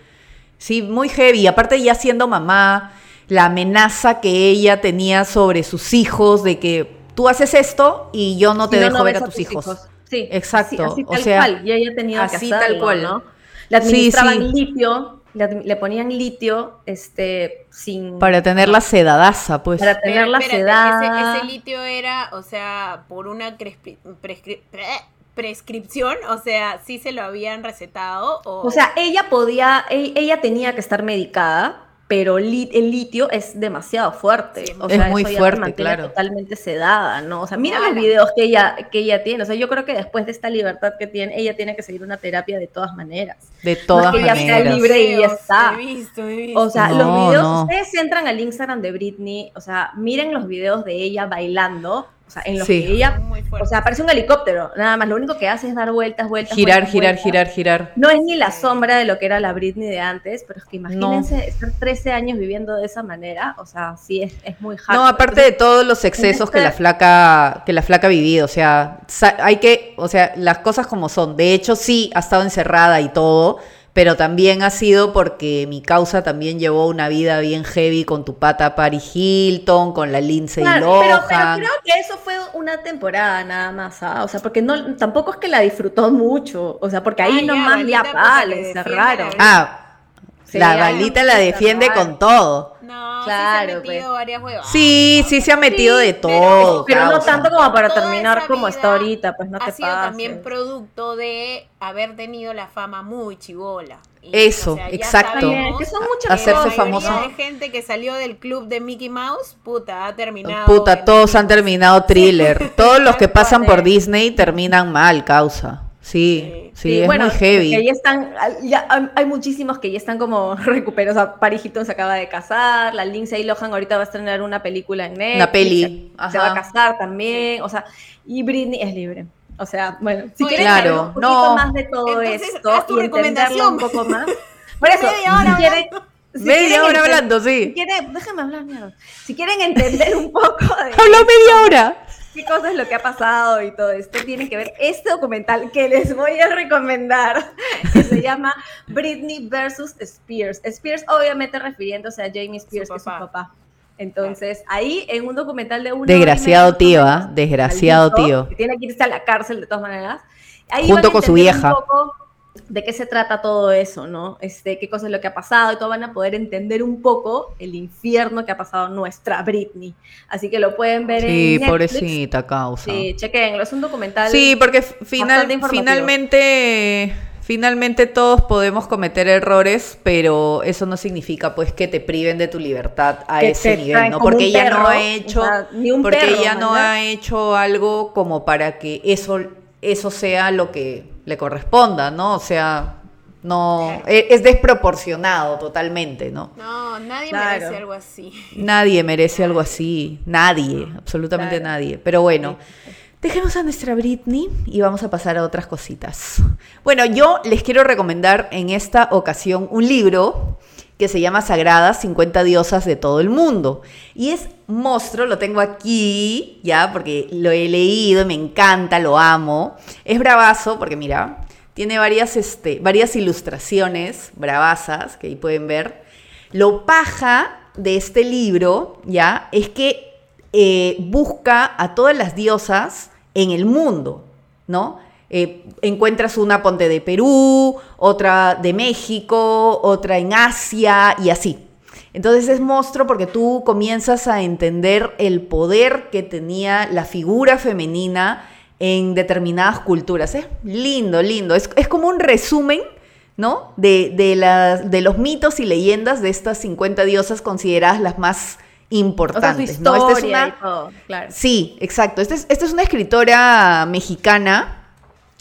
S3: Sí, muy heavy. Aparte, ya siendo mamá, la amenaza que ella tenía sobre sus hijos de que tú haces esto y yo no te
S2: Si
S3: dejo ver a tus hijos.
S2: Sí,
S3: Exacto,
S2: Así, así
S3: o
S2: tal
S3: sea,
S2: cual. Y ella tenía
S3: así
S2: que
S3: tal
S2: hacerlo,
S3: cual.
S2: ¿no? Le
S3: Sí,
S2: administraban
S3: sí.
S2: litio, le, ponían litio, este, sin...
S3: Para tener la sedadaza, pues.
S2: para tener la sedada.
S1: Ese, ese litio era, o sea, por una prescri- pre- prescripción, o sea, sí se lo habían recetado. O,
S2: O sea, ella podía, e- ella tenía que estar medicada, pero el litio es demasiado fuerte.
S1: Sí,
S2: o
S3: es
S2: sea,
S3: muy
S2: eso ya te
S3: fuerte,
S2: mantiene
S3: claro.
S2: Totalmente sedada, ¿no? O sea, mira los videos que ella, que ella tiene. O sea, yo creo que después de esta libertad que tiene, ella tiene que seguir una terapia de todas maneras.
S3: De todas
S2: que ella sea
S3: maneras.
S2: libre y ya está.
S1: He visto, he visto.
S2: O sea,
S3: No,
S2: los videos,
S3: no.
S2: ustedes entran al Instagram de Britney, o sea, miren los videos de ella bailando, o sea, en los
S3: Sí.
S2: que ella,
S1: Muy fuerte.
S2: o sea, parece un helicóptero, nada más, lo único que hace es dar vueltas, vueltas.
S3: Girar,
S2: vueltas,
S3: girar,
S2: vueltas.
S3: girar, girar.
S2: No es ni la sombra de lo que era la Britney de antes, pero es que imagínense estar 13 años viviendo de esa manera, o sea, sí es, es muy hard.
S3: No, aparte de todos los excesos que la flaca que la flaca ha vivido, o sea, hay que, o sea, las cosas como son. De hecho, sí ha estado encerrada y todo, pero también ha sido porque mi causa también llevó una vida bien heavy con tu pata Paris Hilton, con la Lindsay
S2: Claro, pero, pero
S3: Lohan.
S2: creo que eso fue una temporada nada más, ¿ah? O sea, porque no, tampoco es que la disfrutó mucho, o sea, porque ahí
S1: Ah, ya,
S2: nomás ya pa,
S1: que
S2: le
S1: defiende
S2: cerraron.
S1: la
S3: Ah,
S2: Sí,
S3: la balita la defiende con todo.
S1: No,
S2: Claro,
S1: sí se ha metido
S2: pues.
S1: varias huevas.
S3: Sí, sí se ha metido de todo.
S2: Pero no tanto como para terminar como está ahorita, pues no te
S1: ha sido
S2: pases.
S1: también producto de haber tenido la fama muy chivola.
S3: Eso, exacto.
S1: sabemos
S2: Que son muchas
S3: Hacerse famoso.
S1: de gente que salió del club de Mickey Mouse, puta, ha terminado.
S3: Puta, todos han terminado thriller. Todos los que pasan por. Disney terminan mal, causa. Sí,
S1: Sí.
S3: sí, es muy
S2: porque
S3: heavy.
S2: ya están, ya hay, hay muchísimos que ya están como recuperados. O sea, Paris Hilton se acaba de casar, la Lindsay Lohan ahorita va a estrenar una película en Netflix.
S3: Una peli,
S2: Se, va a casar también. O sea, y Britney es libre. O sea, bueno, si
S1: Oye,
S2: quieren
S3: claro,
S2: saber un poquito
S3: no.
S2: más de todo
S1: Entonces,
S2: esto
S1: haz tu
S2: y entenderlo un
S1: recomendación.
S2: poco más. Por eso,
S1: Media hora
S2: si quieren, si
S3: Media hora hablando,
S2: Si
S3: sí.
S2: quieren, déjame hablar, mierda. Si quieren entender un poco de
S3: Habló media hora.
S2: Qué cosa es lo que ha pasado y todo esto, tienen que ver este documental que les voy a recomendar, que se llama Britney versus Spears. Spears, obviamente refiriéndose a Jamie Spears,
S1: Su
S2: que es su
S1: papá.
S2: Entonces, ahí en un documental de una
S3: Desgraciado tío, ¿ah? Desgraciado tío.
S2: Que tiene que irse a la cárcel de todas maneras. Ahí
S3: Junto con su
S2: entender un
S3: vieja.
S2: poco de qué se trata todo eso, ¿no? Este, qué cosa es lo que ha pasado y todo van a poder entender un poco el infierno que ha pasado nuestra Britney. Así que lo pueden ver
S3: Sí,
S2: en Netflix.
S3: pobrecita causa.
S2: Sí, chequenlo, es un documental.
S3: Sí, porque final, finalmente, finalmente todos podemos cometer errores, pero eso no significa pues que te priven de tu libertad a
S2: Que
S3: ese nivel, ¿no? Porque ella no ha
S2: o
S3: hecho,
S2: sea, ni un
S3: porque
S2: perro,
S3: ella no
S2: ¿verdad?
S3: ha hecho algo como para que eso, eso sea lo que le corresponda, ¿no? O sea, no, e- es desproporcionado totalmente, ¿no?
S1: No, nadie
S2: Claro.
S1: merece algo así.
S3: Nadie merece algo así, nadie, absolutamente
S2: Claro.
S3: nadie. Pero bueno, dejemos a nuestra Britney y vamos a pasar a otras cositas. Bueno, yo les quiero recomendar en esta ocasión un libro que se llama Sagradas 50 diosas de todo el mundo. Y es monstruo, lo tengo aquí, ya, porque lo he leído, me encanta, lo amo. Es bravazo, porque mira, tiene varias, este, varias ilustraciones bravasas que ahí pueden ver. Lo paja de este libro, ya, es que eh, busca a todas las diosas en el mundo, ¿no? Eh, encuentras una ponte de Perú, otra de México, otra en Asia y así. Entonces es monstruo porque tú comienzas a entender el poder que tenía la figura femenina en determinadas culturas. Es lindo, lindo. Es, es como un resumen, ¿no? De, de, las- de los mitos y leyendas de estas 50 diosas consideradas las más
S2: O sea, su
S3: importantes. ¿no?
S2: historia
S3: Esta es una,
S2: y todo, claro.
S3: Sí, exacto. Esta es, esta es una escritora mexicana,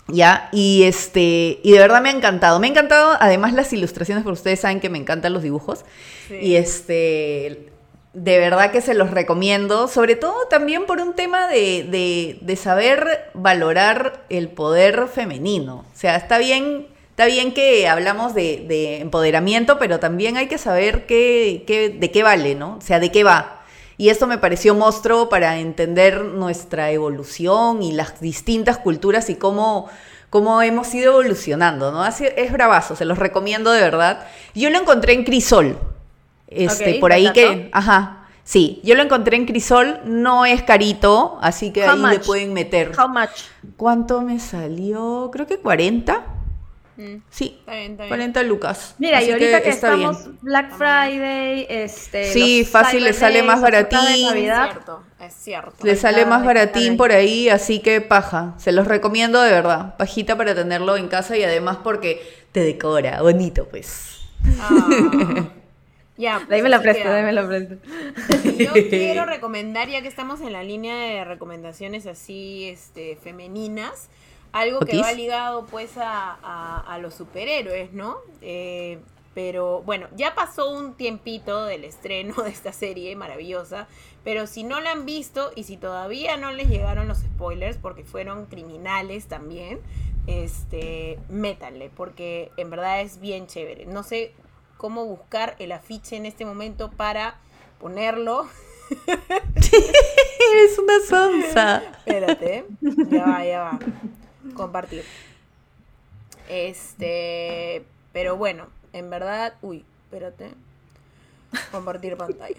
S3: ¿ya? Y, este, y de verdad me ha encantado. Me ha encantado además las ilustraciones, porque ustedes saben que me encantan los dibujos.
S1: Sí.
S3: Y este, de verdad que se los recomiendo, sobre todo también por un tema de, de- de saber valorar el poder femenino. O sea, está bien... Está bien que hablamos de, de empoderamiento, pero también hay que saber qué, qué- de qué vale, ¿no? O sea, de qué va. Y esto me pareció monstruo para entender nuestra evolución y las distintas culturas y cómo, cómo hemos ido evolucionando, ¿no? Así, es bravazo, se los recomiendo de verdad. Yo lo encontré en Crisol. Este, por ahí que, ajá. Sí, yo lo encontré en Crisol, no es carito, así que
S2: How
S3: ahí le pueden meter.
S2: How much?
S3: ¿Cuánto me salió? Creo que 40.
S1: Mm,
S3: Sí,
S1: Está bien, está bien.
S3: 40 lucas.
S2: Mira,
S3: Así
S2: y ahorita que,
S3: está bien.
S2: estamos Black Friday, este.
S3: Sí, fácil, le sale
S2: Days,
S3: más baratín.
S1: Es cierto, es cierto.
S3: Le sale más baratín por ahí, así que paja. Se los recomiendo de verdad. Pajita para tenerlo en casa y además porque te decora, bonito pues.
S1: Ah. Ya,
S2: me la
S1: así
S2: presto, me la presto.
S1: Yo quiero recomendar, ya que estamos en la línea de recomendaciones así este, femeninas, algo que va ligado pues a, a- a los superhéroes, ¿no? Eh, pero bueno, ya pasó un tiempito del estreno de esta serie maravillosa, pero si no la han visto y si todavía no les llegaron los spoilers, porque fueron criminales también, este, métanle, porque en verdad es bien chévere. No sé cómo buscar el afiche en este momento para ponerlo.
S3: Eres una sonza.
S1: Espérate, ya va, ya va. Compartir. Este, pero bueno, en verdad, uy, espérate. Compartir pantalla.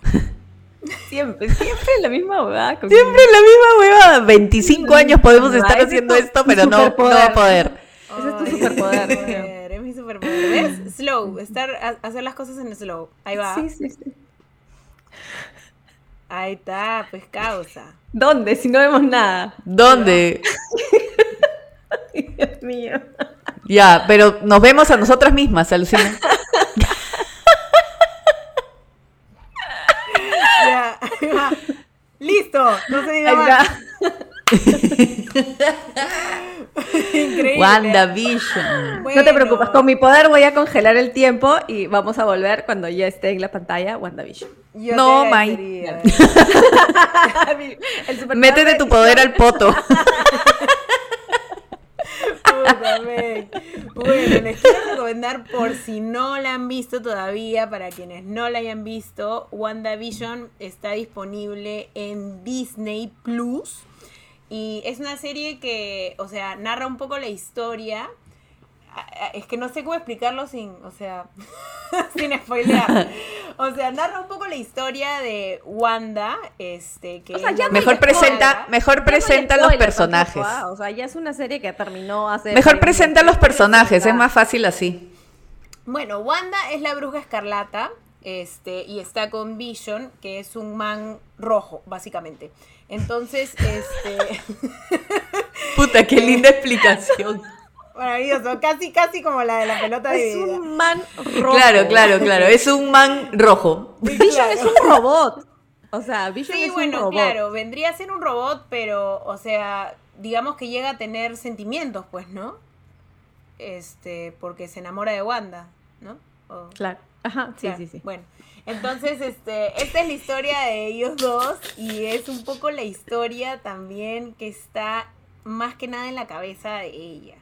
S2: Siempre, siempre la misma huevada.
S3: Siempre la misma huevada. 25 años podemos estar haciendo esto, pero no, no va a poder.
S2: Ese es tu superpoder,
S1: Es mi superpoder, es mi superpoder. ¿Ves? Slow, estar, a- hacer las cosas en slow. Ahí va.
S2: Sí, sí, sí.
S1: Ahí está, pues causa.
S2: ¿Dónde? Si no vemos nada.
S3: ¿Dónde?
S2: Dios mío.
S3: Ya, pero nos vemos a nosotras mismas, alucina.
S1: Ya, va. Listo, no se diga más. Increíble.
S3: WandaVision.
S2: No te preocupes, con mi poder voy a congelar el tiempo y vamos a volver cuando ya esté en la pantalla WandaVision.
S1: Yo
S3: No,
S2: superpoder
S3: Métete
S2: de-
S3: tu poder al poto.
S1: Bueno, les quiero recomendar por si no la han visto todavía, para quienes no la hayan visto, WandaVision está disponible en Disney Plus. Y es una serie que, o sea, narra un poco la historia. Ah, ah, Es que no sé cómo explicarlo sin, o sea, sin spoilear. O sea, narra un poco la historia de Wanda, este, que
S2: O sea, ya
S3: Mejor presenta, mejor
S2: no hay
S3: presenta los personajes.
S2: tampoco, ah, O sea, ya es una serie que terminó hace.
S3: Mejor presenta los personajes, es más fácil así.
S1: Bueno, Wanda es la bruja escarlata, este, y está con Vision, que es un man rojo, básicamente. Entonces, este,
S3: Puta, qué linda explicación.
S1: Maravilloso, casi, casi como la de la pelota
S2: Es
S1: dividida.
S2: un man rojo.
S3: Claro, claro, claro. Es un man rojo.
S1: Sí,
S2: Vision
S1: claro.
S2: es un robot. O sea, Vision
S1: Sí,
S2: es un
S1: bueno,
S2: robot.
S1: claro, vendría a ser un robot, pero, o sea, digamos que llega a tener sentimientos, pues, ¿no? Este, porque se enamora de Wanda, ¿no? O-
S2: Claro. Ajá, sí,
S1: Claro,
S2: sí, sí.
S1: Bueno, entonces, este, esta es la historia de ellos dos y es un poco la historia también que está más que nada en la cabeza de ella.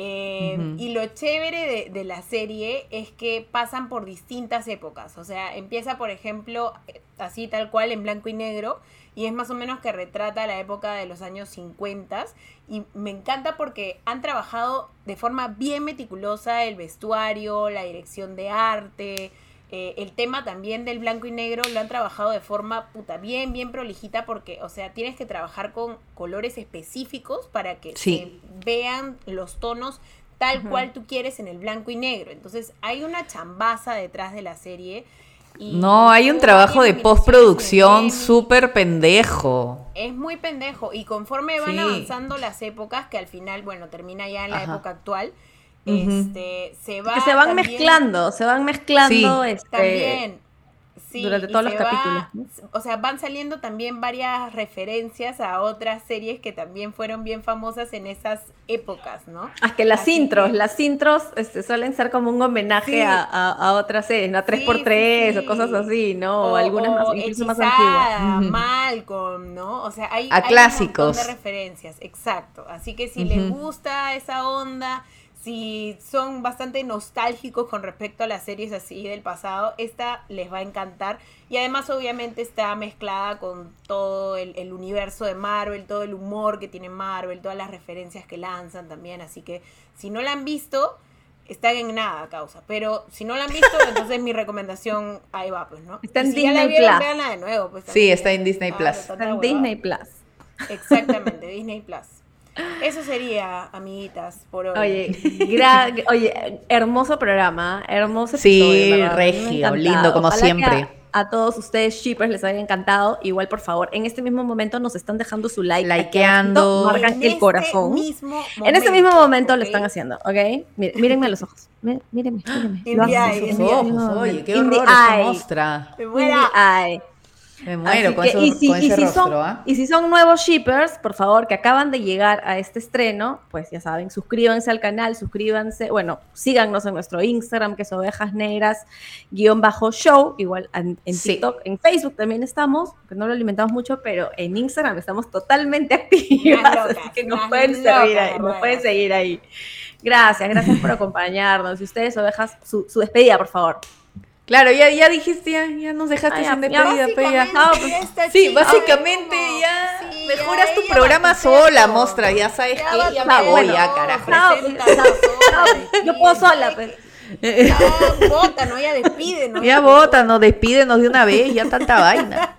S1: Eh. Y lo chévere de, de la serie es que pasan por distintas épocas. O sea, empieza, por ejemplo, eh, así tal cual en blanco y negro. Y es más o menos que retrata la época de los años 50. Y me encanta porque han trabajado de forma bien meticulosa el vestuario, la dirección de arte. Eh, el tema también del blanco y negro lo han trabajado de forma puta bien, bien prolijita porque, o sea, tienes que trabajar con colores específicos para que
S3: Sí.
S1: se vean los tonos tal cual tú quieres en el blanco y negro. Entonces hay una chambaza detrás de la serie. y
S3: No, hay un trabajo de postproducción súper pendejo.
S1: Es muy pendejo. Y conforme van
S3: Sí.
S1: avanzando las épocas, que al final, bueno, termina ya en la
S3: Ajá.
S1: época actual,
S3: Ujú.
S1: este, se va.
S2: que se van
S1: también-
S2: mezclando, se van mezclando
S3: Sí.
S2: este,
S1: También. Sí,
S2: durante todos los
S1: va-
S2: capítulos, ¿no?
S1: O sea, van saliendo también varias referencias a otras series que también fueron bien famosas en esas épocas, ¿no?
S2: Ah, que las
S1: Así
S2: intros,
S1: que-
S2: las intros este, suelen ser como un homenaje
S1: Sí.
S2: a, a, a otras series, ¿no? A 3x3
S1: Sí, sí,
S2: o cosas así, ¿no? O,
S1: O,
S2: algunas más,
S1: o
S2: incluso más antiguas.
S1: Malcolm, ¿no? O sea, hay,
S3: A
S1: hay un
S3: clásicos.
S1: montón de referencias, exacto. Así que si les
S3: Ujú.
S1: gusta esa onda, si son bastante nostálgicos con respecto a las series así del pasado, esta les va a encantar. Y además, obviamente, está mezclada con todo el, el universo de Marvel, todo el humor que tiene Marvel, todas las referencias que lanzan también. Así que si no la han visto, están en nada, causa. Pero si no la han visto, entonces mi recomendación ahí va, pues, ¿no?
S2: Está en
S1: si
S2: Disney
S1: vieron,
S2: Plus.
S1: véanla de nuevo, pues.
S3: Sí, está en Disney
S1: Ah,
S3: Plus.
S2: Está en. Disney Plus.
S1: Exactamente, Disney Plus. Eso sería, amiguitas, por hoy.
S2: Oye, gra- oye, hermoso programa, hermoso
S3: Sí,
S2: episodio,
S3: regio, lindo como
S2: Ojalá
S3: siempre.
S2: A, a todos ustedes shippers les haya encantado. Igual, por favor, en este mismo momento nos están dejando su like.
S3: Likeando.
S2: Marcan
S1: En
S2: el
S1: este
S2: corazón.
S1: mismo
S2: en este mismo momento lo están haciendo, ¿ok? Mí- Mírenme a los ojos. Mí- Mírenme, mírenme.
S1: In
S2: Lo
S1: the
S2: hacen
S1: eye,
S2: sus
S1: in the
S2: ojos.
S1: eye.
S3: Oye, qué horror esa.
S1: Me
S2: In the eye.
S3: Me muero
S2: Así
S3: con,
S2: que,
S3: eso-
S2: y, si,
S3: con
S2: y
S3: ese
S2: si
S3: rostro,
S2: son, y si son nuevos shippers, por favor, que acaban de llegar a este estreno, pues ya saben, suscríbanse al canal, suscríbanse, bueno, síganos en nuestro Instagram, que es ovejas negras, guion bajo show, igual en, en
S3: Sí.
S2: TikTok, en Facebook también estamos, que no lo alimentamos mucho, pero en Instagram estamos totalmente activas, así que nos pueden,
S1: locas,
S2: seguir ahí, nos pueden seguir ahí. Gracias, gracias por acompañarnos. Y ustedes, ovejas, su, su despedida, por favor.
S3: Claro, ya, ya dijiste, ya, ya nos dejaste
S2: ya,
S3: sin
S2: ya,
S3: despedida, ya.
S2: Pues,
S1: ya está
S3: Sí, básicamente ya
S1: sí,
S3: mejoras
S1: ya
S3: tu programa sola. Mostra, ya sabes
S1: Ya
S3: que ya me voy ya, carajo.
S2: Pues, No, yo puedo sola, pues.
S1: No, bota, no, ya despide, ¿no?
S3: Ya votan, despídenos de una vez, ya tanta vaina.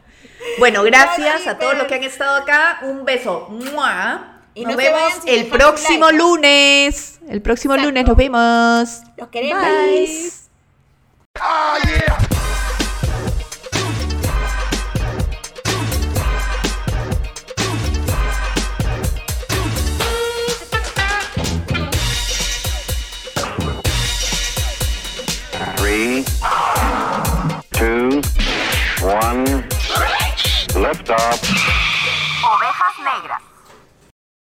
S3: Bueno, gracias
S1: Ya,
S3: a todos los que han estado acá. Un beso. ¡Mua!
S1: Y
S3: Nos vemos el próximo lunes. El próximo
S1: Exacto.
S3: lunes nos vemos.
S1: Los queremos.
S3: Bye.
S5: Ah, Three, two, one, lift off.